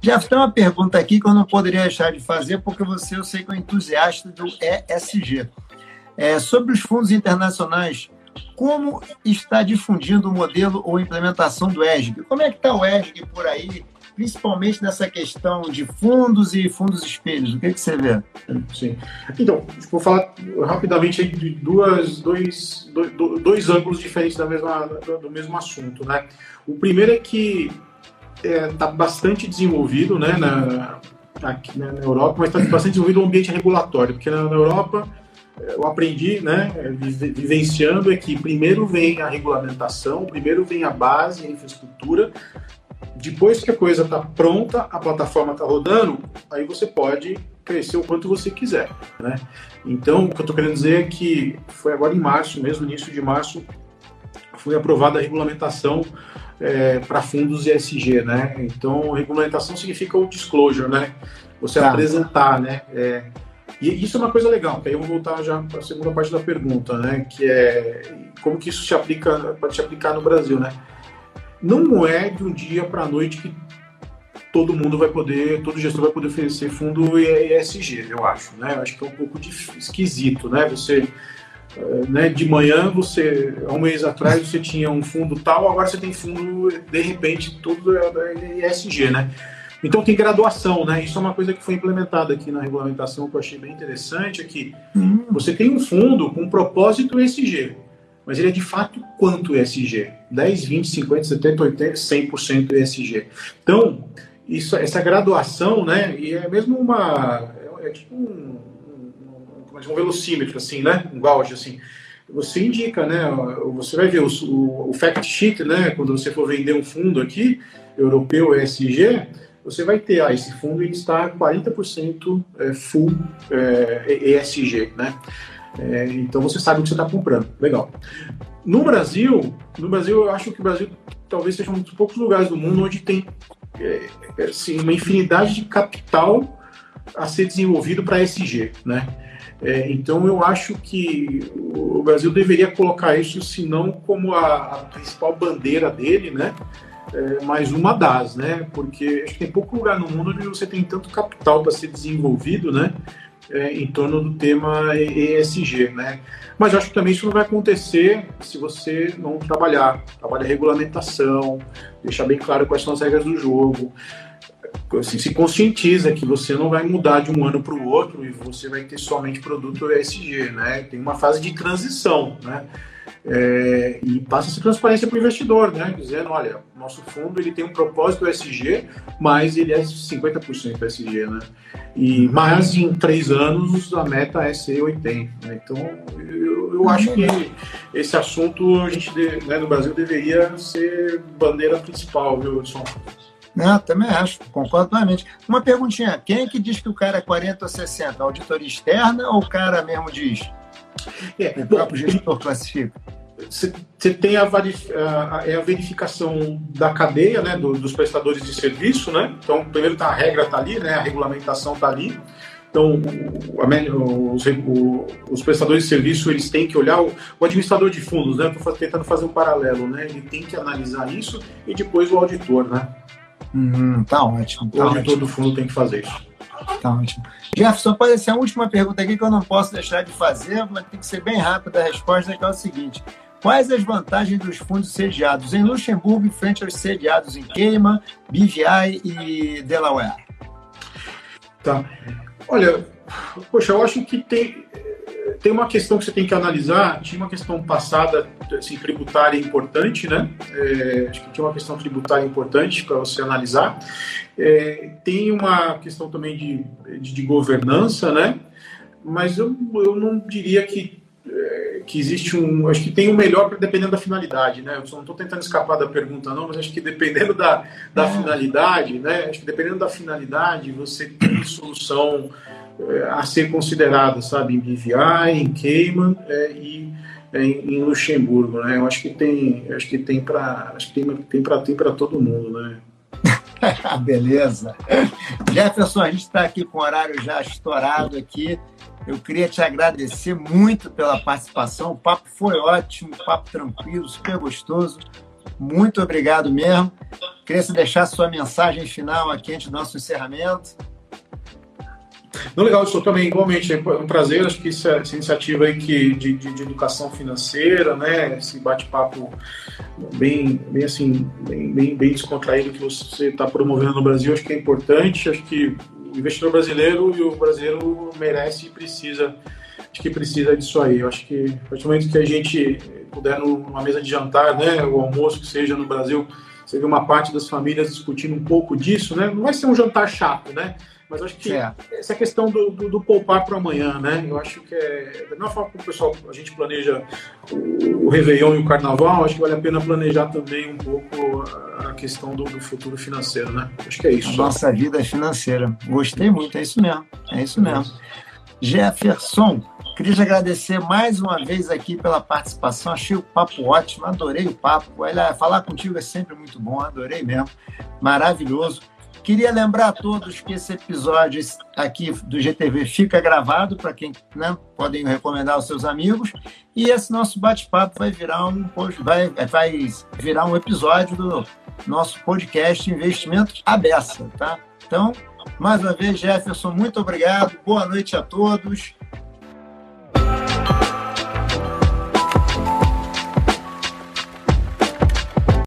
Jeff, tem uma pergunta aqui que eu não poderia deixar de fazer, porque você, eu sei que é um entusiasta do ESG. É, sobre os fundos internacionais, como está difundindo o modelo ou implementação do ESG? Como é que está o ESG por aí, principalmente nessa questão de fundos e fundos espelhos? O que, que você vê? Sim. Então, vou falar rapidamente de duas, dois, dois, dois ângulos diferentes da mesma, do mesmo assunto. Né? O primeiro é que está é, tá bastante desenvolvido né, na, aqui né, na Europa, mas está bastante desenvolvido o ambiente regulatório, porque na, na Europa eu aprendi, né, vivenciando, é que primeiro vem a regulamentação, primeiro vem a base, a infraestrutura, depois que a coisa está pronta, a plataforma está rodando, aí você pode crescer o quanto você quiser, né? Então, o que eu estou querendo dizer é que foi agora em março, mesmo início de março, foi aprovada a regulamentação é, para fundos ESG, né? Então, regulamentação significa o disclosure, né? Você tá. apresentar, né? É, e isso é uma coisa legal, que aí eu vou voltar já para a segunda parte da pergunta, né? Que é como que isso se aplica, pode se aplicar no Brasil, né? Não é de um dia para a noite que todo mundo vai poder, todo gestor vai poder oferecer fundo ESG, eu acho, né? Eu acho que é um pouco esquisito, né? Você, eh, né, de manhã, você, há um mês atrás, você tinha um fundo tal, agora você tem fundo, de repente, tudo é ESG, né? Então tem graduação, né? Isso é uma coisa que foi implementada aqui na regulamentação que eu achei bem interessante, é que hum. você tem um fundo com propósito ESG, mas ele é de fato quanto ESG? 10, 20, 50, 70, 80, 100% ESG. Então, isso, essa graduação, né? E é mesmo uma... É, é tipo um, um, um, um velocímetro, assim, né? Um gauge, assim você indica, né? Você vai ver o, o, o, fact sheet, né? Quando você for vender um fundo aqui, europeu ESG, você vai ter, ah, esse fundo ele está 40% é, full é, ESG, né? É, então você sabe o que você está comprando. Legal. No Brasil, no Brasil eu acho que o Brasil talvez seja um dos poucos lugares do mundo onde tem é, assim, uma infinidade de capital a ser desenvolvido para ESG, né? É, então eu acho que o Brasil deveria colocar isso, se não como a, a principal bandeira dele, né? É, mas uma das, né? Porque acho que tem pouco lugar no mundo onde você tem tanto capital para ser desenvolvido, né? É, em torno do tema ESG, né? Mas acho que também isso não vai acontecer se você não trabalhar, trabalhar regulamentação, deixar bem claro quais são as regras do jogo, assim, se conscientiza que você não vai mudar de um ano para o outro e você vai ter somente produto ESG, né? Tem uma fase de transição, né? É, e passa essa transparência para o investidor, né? Dizendo, olha, nosso fundo ele tem um propósito ESG, mas ele é 50% ESG, né? E mais em três anos a meta é ser 80. Né? Então, eu, eu acho que esse assunto a gente né, no Brasil deveria ser bandeira principal, viu, Edson? Não, também acho, concordo plenamente. Uma perguntinha: quem é que diz que o cara é 40 ou 60? A auditoria externa ou o cara mesmo diz? É, o próprio gestor classifica? Você tem a, a, é a, verificação da cadeia, né, do, dos prestadores de serviço, né? Então, primeiro tá, a regra está ali, né, a regulamentação está ali. Então, o, os, o, os, prestadores de serviço eles têm que olhar o, o administrador de fundos, né? Estou tentando fazer um paralelo, né? Ele tem que analisar isso e depois o auditor, né? Uhum, tá ótimo. Tá o auditor ótimo. do fundo tem que fazer isso. Tá ótimo. Jefferson, pode ser a última pergunta aqui que eu não posso deixar de fazer, mas tem que ser bem rápida a resposta, que é o seguinte. Quais as vantagens dos fundos sediados em Luxemburgo frente aos sediados em Cayman, BVI e Delaware? Tá. Olha, poxa, eu acho que tem, tem uma questão que você tem que analisar. Tinha uma questão passada, assim, tributária importante, né? É, acho que tinha uma questão tributária importante para você analisar. É, tem uma questão também de, de, de, governança, né? Mas eu, eu não diria que, que existe um. Acho que tem o um melhor dependendo da finalidade, né? Eu só não estou tentando escapar da pergunta, não, mas acho que dependendo da, da é. finalidade, né? Acho que dependendo da finalidade, você tem solução é, a ser considerada, sabe, em BVI, em Cayman é, e é, em, em, Luxemburgo, né? Eu acho que tem, acho que tem para, acho que tem, tem para tem para todo mundo, né? Beleza. Jefferson, a gente está aqui com o horário já estourado aqui. Eu queria te agradecer muito pela participação. O papo foi ótimo, papo tranquilo, super gostoso. Muito obrigado mesmo. Queria se deixar sua mensagem final aqui antes do nosso encerramento. Não, legal, isso também, igualmente, é um prazer, acho que essa, essa iniciativa aí que, de, de, de, educação financeira, né, esse bate-papo bem, bem assim, bem, bem, bem descontraído que você está promovendo no Brasil, acho que é importante, acho que o investidor brasileiro e o brasileiro merece e precisa, acho que precisa disso aí, eu acho que a partir do momento que a gente puder numa mesa de jantar, né, o almoço que seja no Brasil, você vê uma parte das famílias discutindo um pouco disso, né, não vai ser um jantar chato, né, mas acho que é. essa questão do, do, do poupar para amanhã, né? Eu acho que é. Da mesma forma que o pessoal, a gente planeja o, Réveillon e o Carnaval, acho que vale a pena planejar também um pouco a questão do, do futuro financeiro, né? Acho que é isso. A nossa vida financeira. Gostei muito, é isso mesmo. É isso mesmo. Jefferson, queria te agradecer mais uma vez aqui pela participação. Achei o papo ótimo, adorei o papo. Olha, falar contigo é sempre muito bom, adorei mesmo. Maravilhoso. Queria lembrar a todos que esse episódio aqui do GTV fica gravado para quem né, podem recomendar aos seus amigos e esse nosso bate-papo vai virar um vai, vai virar um episódio do nosso podcast Investimento Abessa, tá? Então, mais uma vez, Jefferson, muito obrigado. Boa noite a todos.